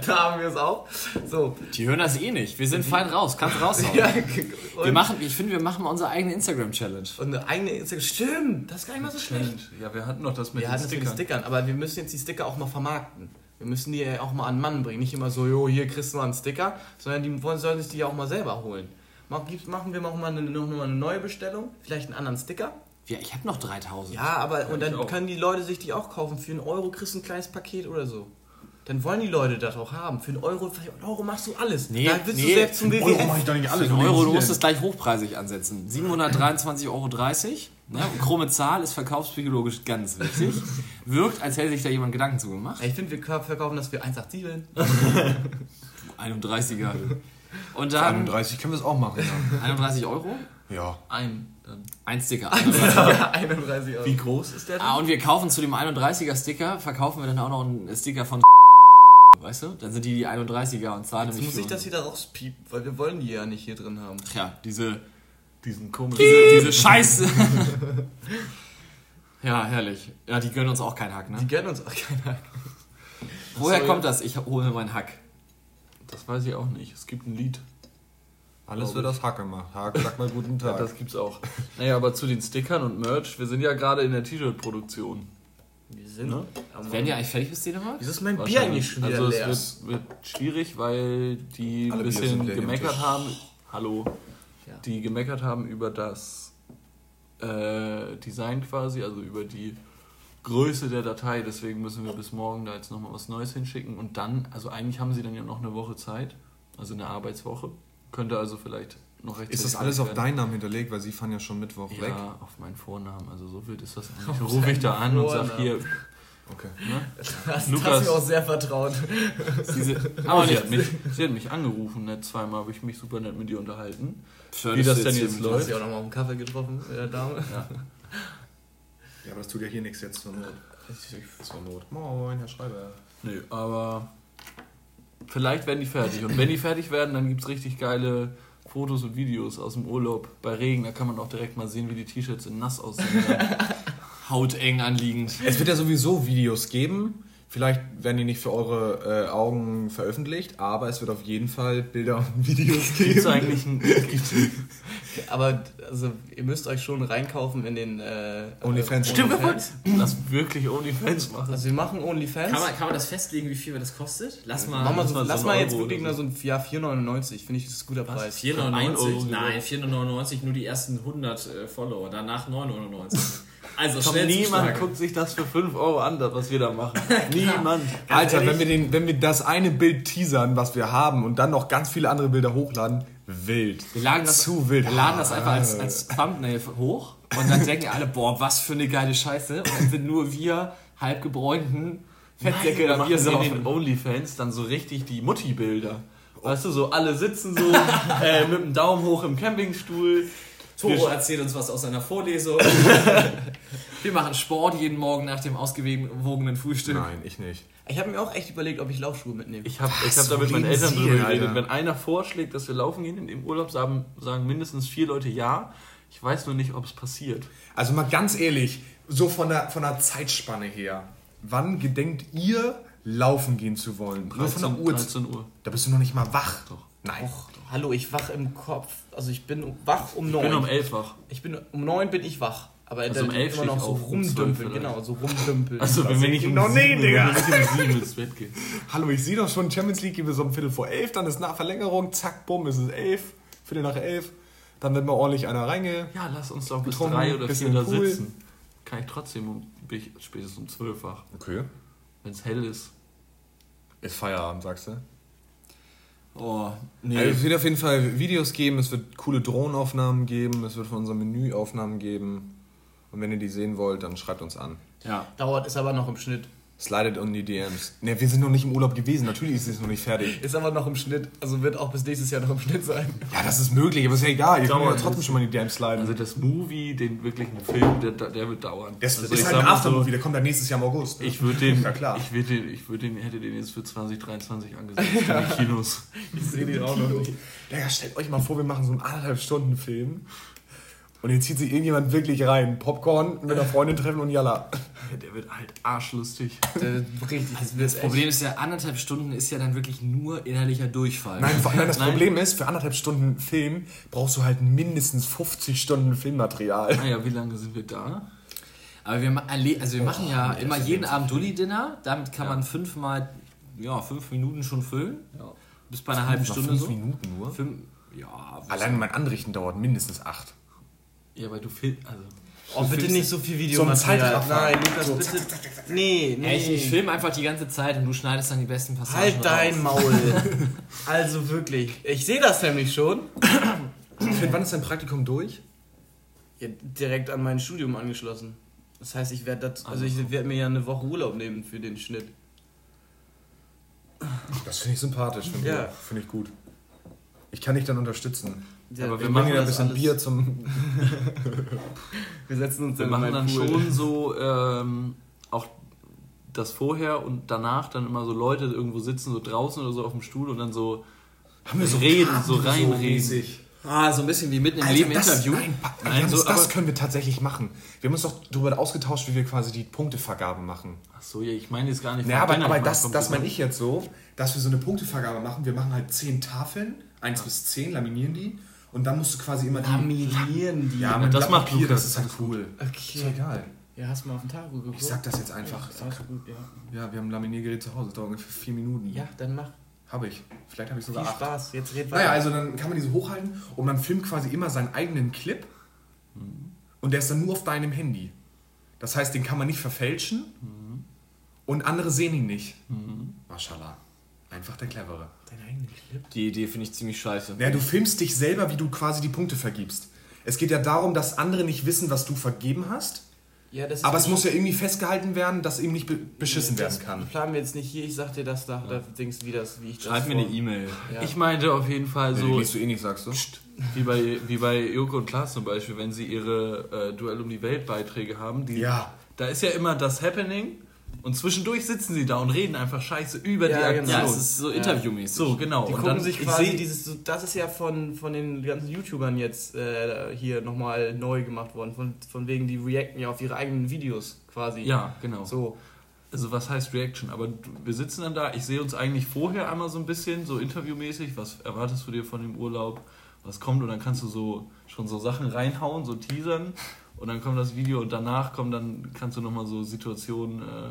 da haben wir es auch. So. Die hören das eh nicht. Wir sind fein raus. Kannst raushauen. Ja, Wir und, machen, ich finde, wir machen mal unsere eigene Instagram-Challenge. und eine eigene Instagram. Stimmt, das ist gar nicht mal so schlecht. Ja, wir hatten noch das mit Wir den Stickern. Stickern, aber wir müssen jetzt die Sticker auch mal vermarkten. Wir müssen die ja auch mal an den Mann bringen. Nicht immer so, jo, hier kriegst du mal einen Sticker, sondern die wollen, sollen sich die ja auch mal selber holen. Machen wir noch mal eine, noch mal eine neue Bestellung, vielleicht einen anderen Sticker. Ja, ich habe noch 3000. Ja, aber und ich dann auch. können die Leute sich die auch kaufen. Für einen Euro kriegst du ein kleines Paket oder so. Dann wollen die Leute das auch haben. Für einen Euro, für einen Euro machst du alles. Nee, da willst nee, du selbst zum Euro mache WWF. ich doch nicht Für alles. einen Euro, du musst es gleich hochpreisig ansetzen. 723,30 Euro. Ne? Krumme Zahl ist verkaufspsychologisch ganz wichtig. Wirkt, als hätte sich da jemand Gedanken zu gemacht. Ich finde, wir verkaufen das für 1,87. 31er. Und dann 31 können wir es auch machen. 31 Euro? Ja. ja. Ein. Dann. Ein Sticker. ja, 31 Euro. Wie groß ist der denn? ah, und wir kaufen zu dem 31er Sticker, verkaufen wir dann auch noch einen Sticker von Weißt du? Dann sind die die 31er und zahlen Jetzt nämlich muss ich das wieder rauspiepen, weil wir wollen die ja nicht hier drin haben. Tja, diese, Diesen komischen... diese, diese Scheiße. ja, herrlich. Ja, die gönnen uns auch keinen Hack, Die ne? gönnen uns auch keiner. Woher soll- kommt das? Ich hole mir meinen Hack. Das weiß ich auch nicht. Es gibt ein Lied. Alles wird aus Hack gemacht. Hack, sag mal guten Ja, Tag. das gibt's auch. Naja, aber zu den Stickern und Merch, wir sind ja gerade in der T-Shirt-Produktion. Sind. Ne? Aber- Werden die eigentlich fertig bis Dänemark? Wieso ist mein Bier eigentlich schon wieder Also leer? es wird, wird schwierig, weil die ein bisschen gemeckert haben. Hallo. Ja. Die gemeckert haben über das äh, Design quasi, also über die Größe der Datei. Deswegen müssen wir bis morgen da jetzt nochmal was Neues hinschicken. Und dann, also eigentlich haben sie dann ja noch eine Woche Zeit, also eine Arbeitswoche. Könnte also vielleicht noch recht Ist das alles auf deinen Namen hinterlegt, weil sie fahren ja schon Mittwoch Ja, weg? auf meinen Vornamen. Also so wild ist das Auf nicht. Rufe ich da an und sag Vornamen. hier, Okay. ne? Das Lukas- hast du mir auch sehr vertraut. Diese, Aber sie hat, mich, sie hat mich angerufen, ne? zweimal habe ich mich super nett mit ihr unterhalten. Schön, Wie das du denn jetzt Du hast läuft. dich auch noch mal auf einen Kaffee getroffen mit der Dame. Ja. Ja, aber das tut ja hier nichts jetzt zur Not. Zur Not. Moin, Herr Schreiber. Nö, aber vielleicht werden die fertig. Und wenn die fertig werden, dann gibt es richtig geile Fotos und Videos aus dem Urlaub bei Regen. Da kann man auch direkt mal sehen, wie die T-Shirts in nass aussehen. hauteng anliegend. Es wird ja sowieso Videos geben. Vielleicht werden die nicht für eure äh, Augen veröffentlicht, aber es wird auf jeden Fall Bilder und Videos geben. eigentlich ein. Gibt's, Aber also, ihr müsst euch schon reinkaufen in den äh, OnlyFans. Stimmt, OnlyFans. lass wirklich OnlyFans machen. Also wir machen OnlyFans. Kann man, kann man das festlegen, wie viel das kostet? Lass mal. Mal so, mal so lass einen mal jetzt Euro wirklich nur so ein ja, 4,99. Finde ich, das ist ein guter Preis. 4,99? Ein Euro Nein, 4,99 nur die ersten 100 äh, Follower, danach 9,99. Also Komm, niemand Frage. guckt sich das für 5 Euro an, das, was wir da machen. niemand. Alter, ehrlich? wenn wir, den, wenn wir das eine Bild teasern, was wir haben und dann noch ganz viele andere Bilder hochladen, wild. Wir laden das, Zu wild. Wir laden das einfach als, als Thumbnail hoch und dann denken alle, boah, was für eine geile Scheiße. Und dann sind nur wir halb gebräunten Fettsäcke da machen wir in saufen. den Onlyfans dann so richtig die Mutti-Bilder. Weißt du, so alle sitzen so äh, mit dem Daumen hoch im Campingstuhl. Toro erzählt uns was aus seiner Vorlesung. wir machen Sport jeden Morgen nach dem ausgewogenen Frühstück. Nein, ich nicht. Ich habe mir auch echt überlegt, ob ich Laufschuhe mitnehme. Ich habe ich hab da mit meinen Eltern Ziel, drüber geredet. Alter. Wenn einer vorschlägt, dass wir laufen gehen in dem Urlaub, sagen, sagen mindestens vier Leute ja. Ich weiß nur nicht, ob es passiert. Also mal ganz ehrlich, so von der, von der Zeitspanne her, wann gedenkt ihr, laufen gehen zu wollen? Nur von der 13, Uhr. 13 Uhr. Da bist du noch nicht mal wach. Doch. Nein. Och, hallo, ich wach im Kopf. Also ich bin wach um Ich neun. bin um 11 wach. Ich bin um neun bin ich wach. Aber Also dann um elf immer noch so ich um zwölf rumdümpeln, genau, so rumdümpeln. Also wenn wir nicht um noch sieben, nie, Digga. wenn wir nicht um sieben ins Bett gehen. Hallo, ich sehe doch schon Champions League, gehen wir so um Viertel vor elf, dann ist nach Verlängerung, zack, bumm, ist es elf, Viertel nach elf. Dann wird mal ordentlich einer reinge... Ja, lass uns doch bis drei oder bisschen vier da Pool. sitzen. Kann ich trotzdem um, bin ich spätestens um 12 wach. Okay. Wenn es hell ist. Ist Feierabend, sagst du? Oh, nee. Also es wird auf jeden Fall Videos geben, es wird coole Drohnenaufnahmen geben, es wird von unserem Menü Aufnahmen geben. Und wenn ihr die sehen wollt, dann schreibt uns an. ja. Dauert, ist aber noch im Schnitt. Slidet on die DMs. Ne, wir sind noch nicht im Urlaub gewesen, natürlich ist es noch nicht fertig. Ist aber noch im Schnitt. Also wird auch bis nächstes Jahr noch im Schnitt sein. Ja, das ist möglich, aber ist ja egal. Ihr könnt ja trotzdem schon mal in die DMs sliden. Also das Movie, den wirklichen Film, der, der wird dauern. das also ist halt ein Aftermovie, der kommt dann nächstes Jahr im August. ne? Ich würde den, Ja, klar. ich würde den, ich würde den, hätte den jetzt für 2023 angesetzt für die Kinos. Ich sehe den auch noch nicht. Digga, stellt euch mal vor, wir machen so einen anderthalb Stunden Film. Und jetzt zieht sich irgendjemand wirklich rein. Popcorn mit einer Freundin treffen und Yalla. Der wird halt arschlustig. Richtig, das Das Problem ist ja, anderthalb Stunden ist ja dann wirklich nur innerlicher Durchfall. Nein, das Nein. Problem ist, für anderthalb Stunden Film brauchst du halt mindestens 50 Stunden Filmmaterial. Naja, wie lange sind wir da? Aber wir, also wir machen ja der immer jeden ja Abend Dulli-Dinner. Damit kann Ja. man fünfmal, ja, fünf Minuten schon füllen. Ja. Bis bei einer halben Stunde fünf so. Minuten nur. Fünf, ja, Allein mein Anrichten dauert mindestens acht. Ja, weil du filmst, also Oh, bitte filmst nicht so viel So ein Videomaterial. Zeitraffer. Nein, Lukas, So, bitte. Nee, nee. Ich, ich filme einfach die ganze Zeit und du schneidest dann die besten Passagen Halt dein raus. Maul. also wirklich. Ich sehe das nämlich schon. Finn, wann ist dein Praktikum durch? Ja, direkt an mein Studium angeschlossen. Das heißt, ich werde also ich werde mir ja eine Woche Urlaub nehmen für den Schnitt. Das finde ich sympathisch. Finde Ja. ich, find ich gut. Ich kann dich dann unterstützen. Ja, Aber Wir wir machen dir ein bisschen alles- Bier zum. Wir setzen uns wir in machen dann Pool. schon so ähm, auch das vorher und danach dann immer so Leute irgendwo sitzen, so draußen oder so auf dem Stuhl und dann so Haben wir so reden, Karten, so reinreden. mäßig? Ah, so ein bisschen wie mitten im Alter, Leben das, Interview. Nein, Nein, so, das aber- können wir tatsächlich machen. Wir haben uns doch darüber ausgetauscht, wie wir quasi die Punktevergabe machen. Ach so, ja, ich meine jetzt gar nicht. Ja, aber, Dinner, aber meine das, das meine ich jetzt so, dass wir so eine Punktevergabe machen. Wir machen halt zehn Tafeln, eins bis zehn, laminieren die. Und dann musst du quasi immer die. Laminieren die. Ja, mit das macht Papier, Lukas, das ist halt das ist cool. Ist Okay. doch egal. Ja, hast du mal auf den Tag geguckt? Ich sag das jetzt einfach. Ja, ist gut, ja. Ja, wir haben ein Laminiergerät zu Hause, das dauert ungefähr vier Minuten. ja, dann mach. Habe ich. Vielleicht habe ich Viel sogar acht. Spaß. Jetzt red weiter. Naja, also dann kann man die so hochhalten und man filmt quasi immer seinen eigenen Clip und der ist dann nur auf deinem Handy. Das heißt, den kann man nicht verfälschen und andere sehen ihn nicht. Mashallah. Einfach der Clevere. Dein eigener Clip. Die Idee finde ich ziemlich scheiße. Ja, du filmst dich selber, wie du quasi die Punkte vergibst. Es geht ja darum, dass andere nicht wissen, was du vergeben hast, Ja, das ist aber es muss ja irgendwie festgehalten werden, dass eben nicht be beschissen werden das kann. planen wir jetzt nicht hier. Ich sag dir das da, da denkst wie das, wie ich das Schreib mir eine vor- E-Mail. Ja. Ich meinte auf jeden Fall Die so, liest du eh nicht, sagst du? wie bei, wie bei Joko und Klaas zum Beispiel, wenn sie ihre äh, Duell um die Welt Beiträge haben, die, Ja. da ist ja immer das Happening und zwischendurch sitzen sie da und reden einfach Scheiße über Ja, die genau. Aktion. Ja, es ist so interviewmäßig. So, genau. Die und gucken dann, sich ich quasi seh- dieses, so- das ist ja von, von den ganzen YouTubern jetzt äh, hier nochmal neu gemacht worden. Von, von wegen, die reacten ja auf ihre eigenen Videos quasi. Ja, genau. So. Also was heißt Reaction? Aber wir sitzen dann da, ich sehe uns eigentlich vorher einmal so ein bisschen, so interviewmäßig, was erwartest du dir von dem Urlaub, was kommt und dann kannst du so schon so Sachen reinhauen, so teasern und dann kommt das Video und danach kommt dann, kannst du nochmal so Situationen äh,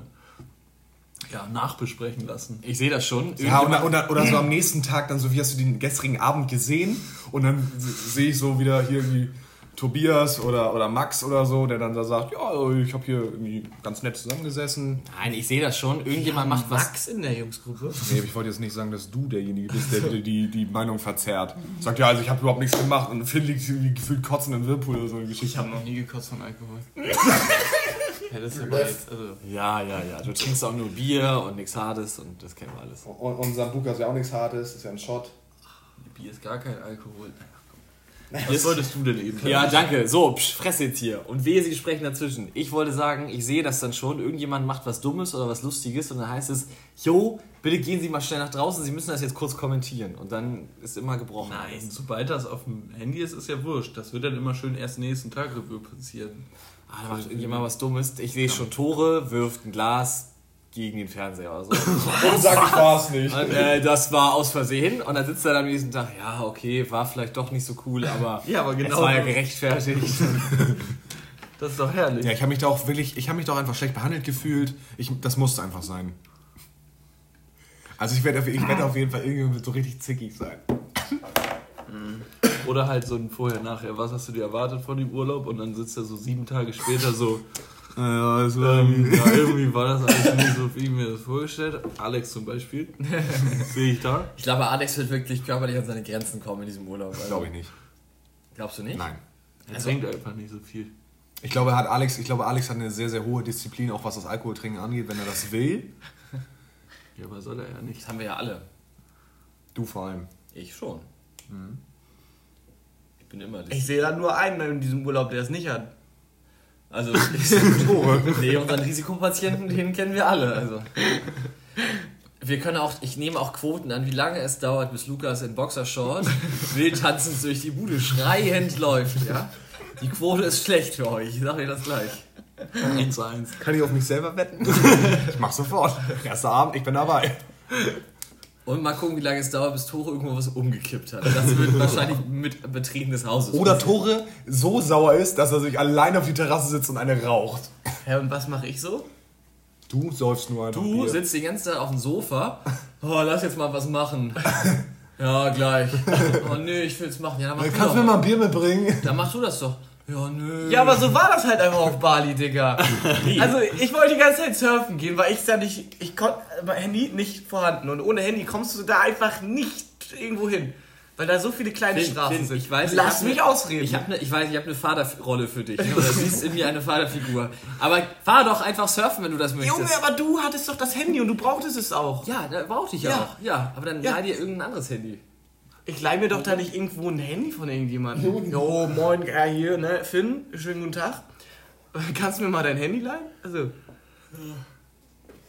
ja, nachbesprechen lassen. Ich sehe das schon. Ja, oder, oder, oder so am nächsten Tag dann so, wie hast du den gestrigen Abend gesehen? Und dann sehe ich so wieder hier irgendwie, Tobias oder, oder Max oder so, der dann da sagt, ja, ich habe hier irgendwie ganz nett zusammengesessen. Nein, ich sehe das schon. Irgendjemand macht was. Max in der Jungsgruppe. Nee, ich wollte jetzt nicht sagen, dass du derjenige bist, der die, die, die Meinung verzerrt. Sagt, ja, also ich habe überhaupt nichts gemacht und Finn liegt irgendwie gefühlt kotzend im Whirlpool oder so eine Ich Geschichte. habe noch nie gekotzt von Alkohol. ja, das ist aber jetzt, also. Ja, ja, ja. Du trinkst auch nur Bier und nichts Hartes und das kennen wir alles. Und, und Sambuka ist ja auch nichts Hartes, ist ja ein Shot. Bier ist gar kein Alkohol. Was solltest du denn eben? Ja, danke. So, psch, fress jetzt hier. Und wehe, Sie sprechen dazwischen. Ich wollte sagen, ich sehe das dann schon. Irgendjemand macht was Dummes oder was Lustiges und dann heißt es, Jo, bitte gehen Sie mal schnell nach draußen. Sie müssen das jetzt kurz kommentieren. Und dann ist immer gebrochen. Nein, sobald das auf dem Handy ist, ist ja wurscht. Das wird dann immer schön erst nächsten Tag Revue passieren. Ah, da macht irgendjemand was Dummes. Ich sehe schon Tore, wirft ein Glas gegen den Fernseher oder so. Und sag, ich war's nicht. Und, äh, das war aus Versehen und dann sitzt er dann am nächsten Tag, ja, okay, war vielleicht doch nicht so cool, aber, Ja, aber genau es war ja gerechtfertigt. Das ist doch herrlich. Ja, ich habe mich da auch wirklich, ich habe mich da auch einfach schlecht behandelt gefühlt. Ich, das musste einfach sein. Also ich werde ich werd auf jeden Fall irgendwie so richtig zickig sein. Oder halt so ein Vorher-Nachher. Was hast du dir erwartet von dem Urlaub? Und dann sitzt er so sieben Tage später so. Ja, also, Ähm, ja, irgendwie war das alles nicht so, wie ich mir das vorgestellt habe. Alex zum Beispiel. Sehe ich da. Ich glaube, Alex wird wirklich körperlich an seine Grenzen kommen in diesem Urlaub. Also, Glaube ich nicht. Glaubst du nicht? Nein. Er trinkt einfach nicht so viel. Ich glaube, er hat Alex, ich glaube, Alex hat eine sehr, sehr hohe Disziplin, auch was das Alkoholtrinken angeht, wenn er das will. Ja, aber soll er ja nicht. Das haben wir ja alle. Du vor allem. Ich schon. Ich bin immer Ich sehe da nur einen in diesem Urlaub, der es nicht hat. Also, nee, unseren Risikopatienten, den kennen wir alle. Also. Wir können auch, ich nehme auch Quoten an, wie lange es dauert, bis Lukas in Boxershort wild tanzend durch die Bude schreiend läuft. Ja? Die Quote ist schlecht für euch, ich sage euch das gleich. 1-1. Kann ich auf mich selber wetten? ich mach sofort. Erster Abend, ich bin dabei. Und mal gucken, wie lange es dauert, bis Tore irgendwo was umgekippt hat. Das wird wahrscheinlich mit Betreten des Hauses. Oder Tore so sauer ist, dass er sich allein auf die Terrasse sitzt und eine raucht. Hä, und was mache ich so? Du säufst nur einfach Du Bier. sitzt die ganze Zeit auf dem Sofa. Oh, lass jetzt mal was machen. Ja, gleich. Oh nee, ich will's machen. Ja, dann mach, du, Kannst du mir doch. mal ein Bier mitbringen? dann mach du das doch. Ja, nö. Ja, aber so war das halt einfach auf Bali, Digga. Also ich wollte die ganze Zeit surfen gehen, weil ich da nicht, ich konnte, mein Handy nicht vorhanden und ohne Handy kommst du da einfach nicht irgendwo hin. Weil da so viele kleine Finn, Straßen Finn, sind. ich weiß, Lass ich mich ne- ausreden. Ich, hab ne, ich weiß, ich habe eine Vaterrolle für dich. Oder siehst in mir eine Vaterfigur. Aber fahr doch einfach surfen, wenn du das möchtest. Junge, aber du hattest doch das Handy und du brauchtest es auch. ja, da brauchte ich Ja. auch. Ja, aber dann Ja. leih dir irgendein anderes Handy. Ich leih mir doch da nicht irgendwo ein Handy von irgendjemandem. Jo, moin, ja, hier, ne, Finn, schönen guten Tag. Kannst du mir mal dein Handy leihen? Also.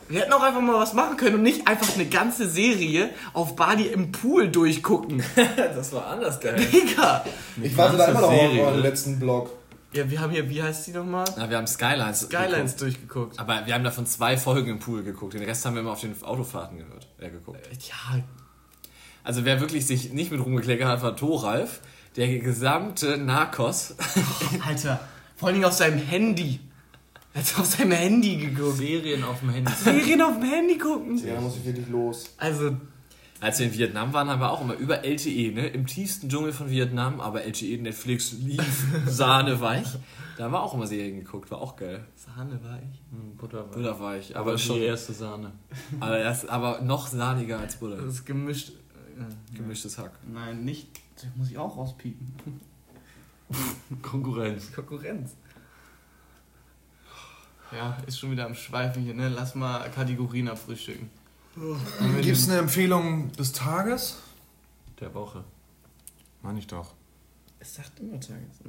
Wir hätten auch einfach mal was machen können und nicht einfach eine ganze Serie auf Bali im Pool durchgucken. Das war anders geil. Digga! Ich warte da immer noch auf Serie, euren ne? letzten Blog. Ja, wir haben hier, wie heißt die nochmal? Na, wir haben Skylines. Skylines geguckt. durchgeguckt. Aber wir haben davon zwei Folgen im Pool geguckt. Den Rest haben wir immer auf den Autofahrten gehört. Ja, geguckt. Ja, Also wer wirklich sich nicht mit rumgekleckert hat, war Thoralf. Der gesamte Narcos. Alter, vor allen Dingen auf seinem Handy. Er hat auf seinem Handy geguckt. Serien auf dem Handy. Serien auf dem Handy gucken. Ja, muss ich wirklich los. Also, Als wir in Vietnam waren, haben wir auch immer über LTE, ne? Im tiefsten Dschungel von Vietnam, aber LTE, Netflix lief sahneweich. Da haben wir auch immer Serien geguckt, war auch geil. Sahne war ich. Butter war. Butterweich, Aber aber schon. die erste Sahne. Aber, erst, aber noch sahniger als Butter. Das ist gemischt. Äh, Gemischtes Hack. Nein, nicht. Das muss ich auch rauspiepen. Konkurrenz. Konkurrenz. Ja, ist schon wieder am Schweifen hier, ne? Lass mal Kategorien abfrühstücken. Gibt es eine Empfehlung des Tages? Der Woche. Meine ich doch. Es sagt immer Tages.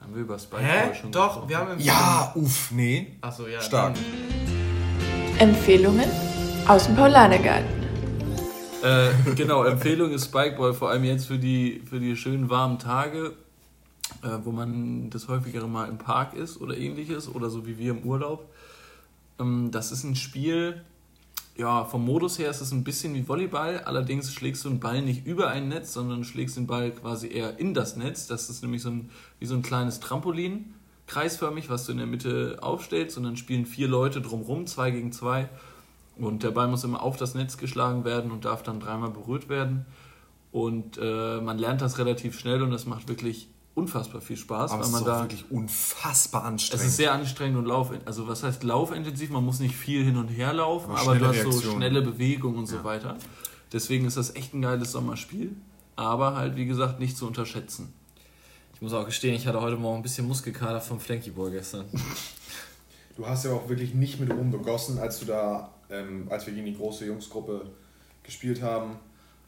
Haben wir über Spike Hä? Boy schon Doch, gesprochen? wir haben Ja, uff, nee. Achso, ja. Stark. Empfehlungen aus dem Paulanergarten. Äh, genau, Empfehlung ist Spikeball, vor allem jetzt für die, für die schönen warmen Tage, äh, wo man das häufigere mal im Park ist oder ähnliches oder so wie wir im Urlaub. Ähm, das ist ein Spiel, ja, vom Modus her ist es ein bisschen wie Volleyball, allerdings schlägst du einen Ball nicht über ein Netz, sondern schlägst den Ball quasi eher in das Netz. Das ist nämlich so ein, wie so ein kleines Trampolin, kreisförmig, was du in der Mitte aufstellst und dann spielen vier Leute drumrum, zwei gegen zwei. Und der Ball muss immer auf das Netz geschlagen werden und darf dann dreimal berührt werden. Und äh, man lernt das relativ schnell und das macht wirklich unfassbar viel Spaß, Aber weil es man ist auch da wirklich unfassbar es anstrengend. ist sehr anstrengend und lauf, also was heißt laufintensiv, man muss nicht viel hin und her laufen, Aber aber, du hast so Reaktionen. schnelle Bewegung und so Ja. weiter. Deswegen ist das echt ein geiles Sommerspiel, aber halt wie gesagt nicht zu unterschätzen. Ich muss auch gestehen, ich hatte heute Morgen ein bisschen Muskelkater vom Flanky Ball gestern. Du hast ja auch wirklich nicht mit Ruhm begossen, als du da, ähm, als wir gegen die große Jungsgruppe gespielt haben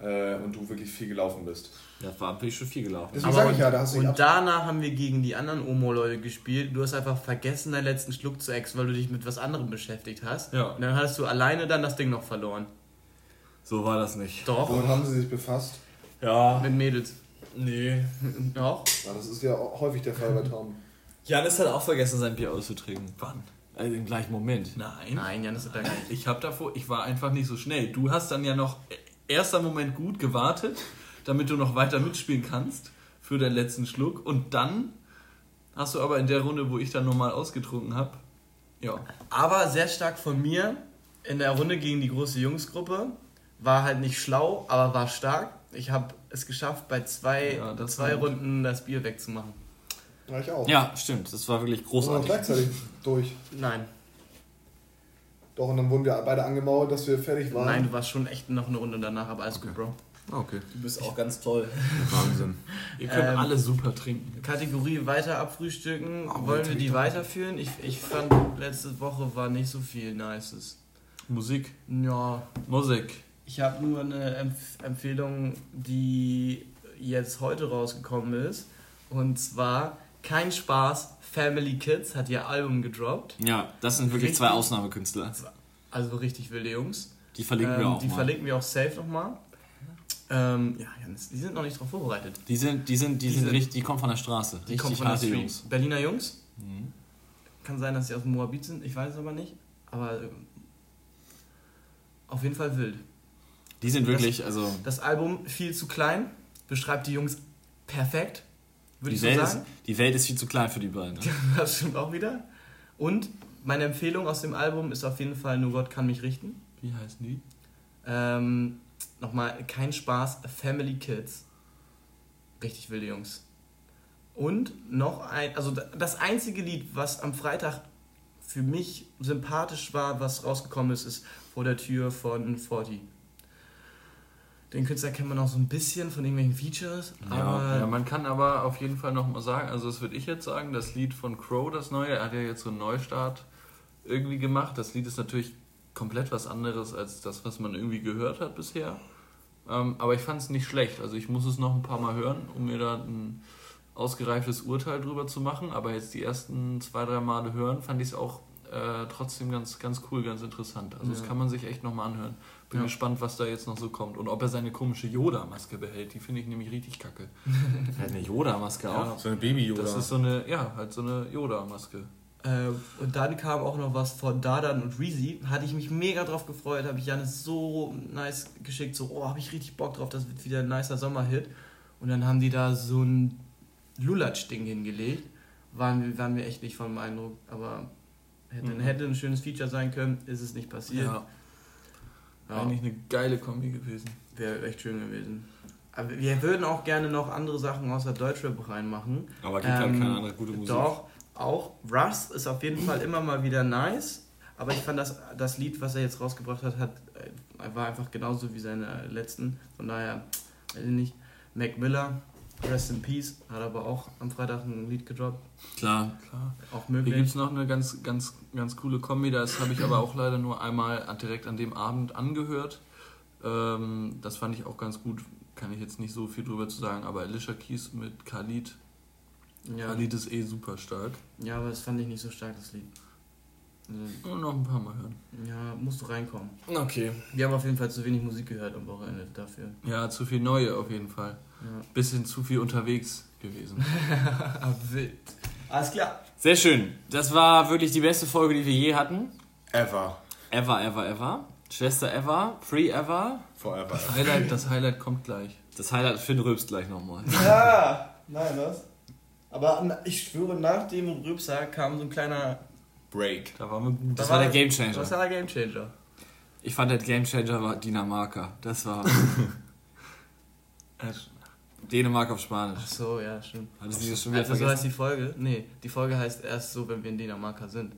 äh, und du wirklich viel gelaufen bist. Da war bin ich schon viel gelaufen. Deswegen sage ich ja, da hast du Und danach haben wir gegen die anderen Omo-Leute gespielt. Du hast einfach vergessen, deinen letzten Schluck zu exen, weil du dich mit was anderem beschäftigt hast. Ja. Und dann hast du alleine dann das Ding noch verloren. So war das nicht. Doch. Womit haben sie sich befasst? Ja, Mit Mädels. nee. Doch. Ja, das ist ja häufig der Fall bei Tom. Janis hat auch vergessen, sein Bier auszutrinken. Wann? Also im gleichen Moment. Nein. Nein, Janis hat da gar nicht. Ich habe davor, ich war einfach nicht so schnell. Du hast dann ja noch erster Moment gut gewartet, damit du noch weiter mitspielen kannst für deinen letzten Schluck und dann hast du aber in der Runde, wo ich dann nochmal ausgetrunken habe, ja, Aber sehr stark von mir in der Runde gegen die große Jungsgruppe. War halt nicht schlau, aber war stark. Ich habe es geschafft, bei zwei, Ja, das zwei. Runden das Bier wegzumachen. Ja, ich auch. Ja, stimmt. Das war wirklich Und großartig. gleichzeitig durch. Nein, Doch, und dann wurden wir beide angemauert, dass wir fertig waren. nein, du warst schon echt noch eine Runde danach, aber alles gut, Bro. Okay. Du bist auch ganz toll. Wahnsinn. ihr könnt Ähm, alle super trinken. Kategorie weiter abfrühstücken. Oh, Wollen wir die weiterführen? Ich, ich fand, letzte Woche war nicht so viel Nices. Musik, Ja, Musik. ich habe nur eine Empf Empfehlung, die jetzt heute rausgekommen ist. Und zwar Kein Spaß, Family Kids hat ihr Album gedroppt. Ja, das sind wirklich Richtig. zwei Ausnahmekünstler. Also richtig wilde Jungs. Die verlinken wir Ähm, auch die mal. verlinken wir auch safe nochmal. Ähm, ja, die sind noch nicht drauf vorbereitet. Die sind, die sind, die Die sind sind- richtig, die kommen von der Straße. Die Richtig kommen von der harte. Jungs. Berliner Jungs. Mhm. Kann sein, dass sie aus dem Moabit sind, ich weiß es aber nicht. Aber ähm, auf jeden Fall wild. Die sind wirklich, also Das Album viel zu klein, beschreibt die Jungs perfekt, würde die ich so Welt, ist, sagen. die Welt ist viel zu klein für die beiden. Das stimmt auch wieder. Und meine Empfehlung aus dem Album ist auf jeden Fall Nur Gott kann mich richten. Wie heißen die? Ähm, Nochmal, kein Spaß, Family Kids. Richtig wilde Jungs. Und noch ein, also da- das einzige Lied, was am Freitag für mich sympathisch war, was rausgekommen ist, ist Vor der Tür von 40. Den Künstler kennt man auch so ein bisschen von irgendwelchen Features, aber Ja, man kann aber auf jeden Fall nochmal sagen, also das würde ich jetzt sagen, das Lied von Crow, das neue, er hat ja jetzt so einen Neustart irgendwie gemacht. Das Lied ist natürlich komplett was anderes als das, was man irgendwie gehört hat bisher. Ähm, aber ich fand es nicht schlecht. Also ich muss es noch ein paar Mal hören, um mir da ein ausgereiftes Urteil drüber zu machen. Aber jetzt die ersten zwei, drei Male hören, fand ich es auch äh, trotzdem ganz, ganz cool, ganz interessant. Also das Ja. kann man sich echt nochmal anhören. Bin Ja. gespannt, was da jetzt noch so kommt. Und ob er seine komische Yoda-Maske behält. Die finde ich nämlich richtig kacke. Er hat eine Yoda-Maske Ja. auch. So eine Baby-Yoda. Das ist so eine, ja, halt so eine Yoda-Maske. Äh, und dann kam auch noch was von Dadan und Reezy. Hatte ich mich mega drauf gefreut, habe ich Janis so nice geschickt, so, oh, habe ich richtig Bock drauf, das wird wieder ein nicer Sommerhit. Und dann haben die da so ein Lulatsch-Ding hingelegt. Waren, wir- waren wir echt nicht von beeindruckt, aber hätte, Mhm. hätte ein schönes Feature sein können, ist es nicht passiert. Ja, Ja, eigentlich eine geile Kombi gewesen. Wäre echt schön gewesen. Aber wir würden auch gerne noch andere Sachen außer Deutschrap reinmachen. Aber gibt halt Ähm, keine andere gute Musik. Doch, auch. Rust ist auf jeden Fall immer mal wieder nice. Aber ich fand das, das Lied, was er jetzt rausgebracht hat, hat äh, war einfach genauso wie seine letzten. Von daher, weiß ich nicht. Mac Miller, Rest in Peace, hat aber auch am Freitag ein Lied gedroppt. Klar. Klar. Auch Hier gibt möglich. es noch eine ganz, ganz, ganz coole Kombi. Das habe ich aber auch leider nur einmal direkt an dem Abend angehört. Ähm, das fand ich auch ganz gut. Kann ich jetzt nicht so viel drüber zu sagen. Aber Alicia Keys mit Khalid. Ja, Khalid ist eh super stark. ja, aber das fand ich nicht so stark, das Lied. Also, Und noch ein paar Mal hören. ja, musst du reinkommen. Okay. Wir haben auf jeden Fall zu wenig Musik gehört am Wochenende dafür. Ja, zu viel neue auf jeden Fall. Ja. Bisschen zu viel unterwegs gewesen. Ah, wild. Alles klar. Sehr schön. Das war wirklich die beste Folge, die wir je hatten. Ever. Ever, ever, ever. Schwester ever. Free ever. Forever. Das Highlight, das Highlight kommt gleich. Das Highlight Finn rülpst gleich nochmal. Ja, nein, was? Aber ich schwöre, nach dem Rübser kam so ein kleiner. Break. Da waren wir gut. Das Da war der war- Gamechanger. Das war der Gamechanger. Ich fand der Gamechanger war Dinamarca. Das war. Dänemark auf Spanisch. Ach so, ja, stimmt. Hattest du das schon wieder Also so heißt die Folge? Nee, die Folge heißt erst so, wenn wir in Dänemark sind.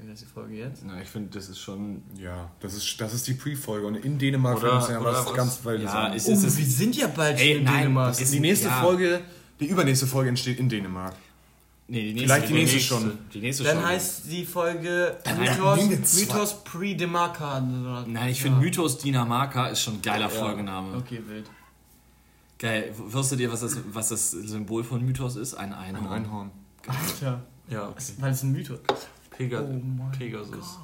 Wie heißt die Folge jetzt? Na, ich finde, das ist schon. Ja, das ist, das ist die Pre-Folge. Und in Dänemark Oder- ja was- ganz Wildes Ja, ist, ist, ist, wir sind ja bald Ey, schon in nein, Dänemark. das ist- die nächste ja. Folge, die übernächste Folge entsteht in Dänemark. Nee, die nächste, Vielleicht die nächste schon. Die nächste Dann schon. heißt die Folge Nein, Mythos. Mythos Pre-Demarca. Nein, ich finde Mythos Dinamarca ist schon ein geiler Folgename. Okay, wild. Geil. Wusstet ihr, was das, was das Symbol von Mythos ist? Ein Einhorn. Ein Einhorn. Alter. Ja, okay. Weil es ein Mythos Pega Oh mein Pegasus.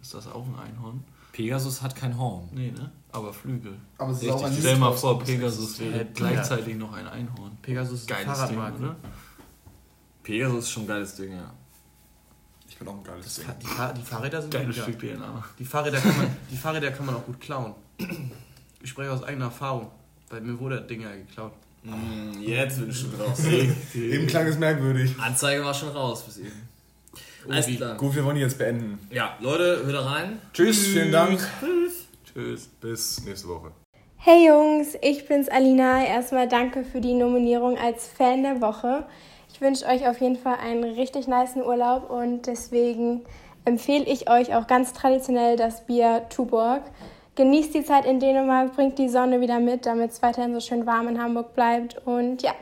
Ist das auch ein Einhorn? Pegasus hat kein Horn. Nee, ne? Aber Flügel. Aber es Richtig. Stell mal vor, Pegasus wäre Ja, gleichzeitig noch ein Einhorn. Pegasus ist Geiles Ding, Fahrradmarke. oder? Pegasus ist schon ein geiles Ding, ja. Ich bin auch ein geiles Ding. Fa- Die, Fahr die Fahrräder sind Geiles. Stück DNA. Die Fahrräder, kann man, die Fahrräder kann man auch gut klauen. Ich spreche aus eigener Erfahrung. Bei mir wurde das Ding ja geklaut. Mm, jetzt bin ich schon raus. Eben klang es merkwürdig. Anzeige war schon raus bis eben. Alles klar. Gut, wir wollen die jetzt beenden. Ja, Leute, wieder rein. Tschüss, vielen Dank. Tschüss. Bis nächste Woche. Hey Jungs, ich bin's Alina. Erstmal danke für die Nominierung als Fan der Woche. Ich wünsche euch auf jeden Fall einen richtig niceen Urlaub und deswegen empfehle ich euch auch ganz traditionell das Bier Tuborg. Genießt die Zeit in Dänemark, bringt die Sonne wieder mit, damit es weiterhin so schön warm in Hamburg bleibt und ja,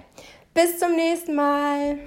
bis zum nächsten Mal.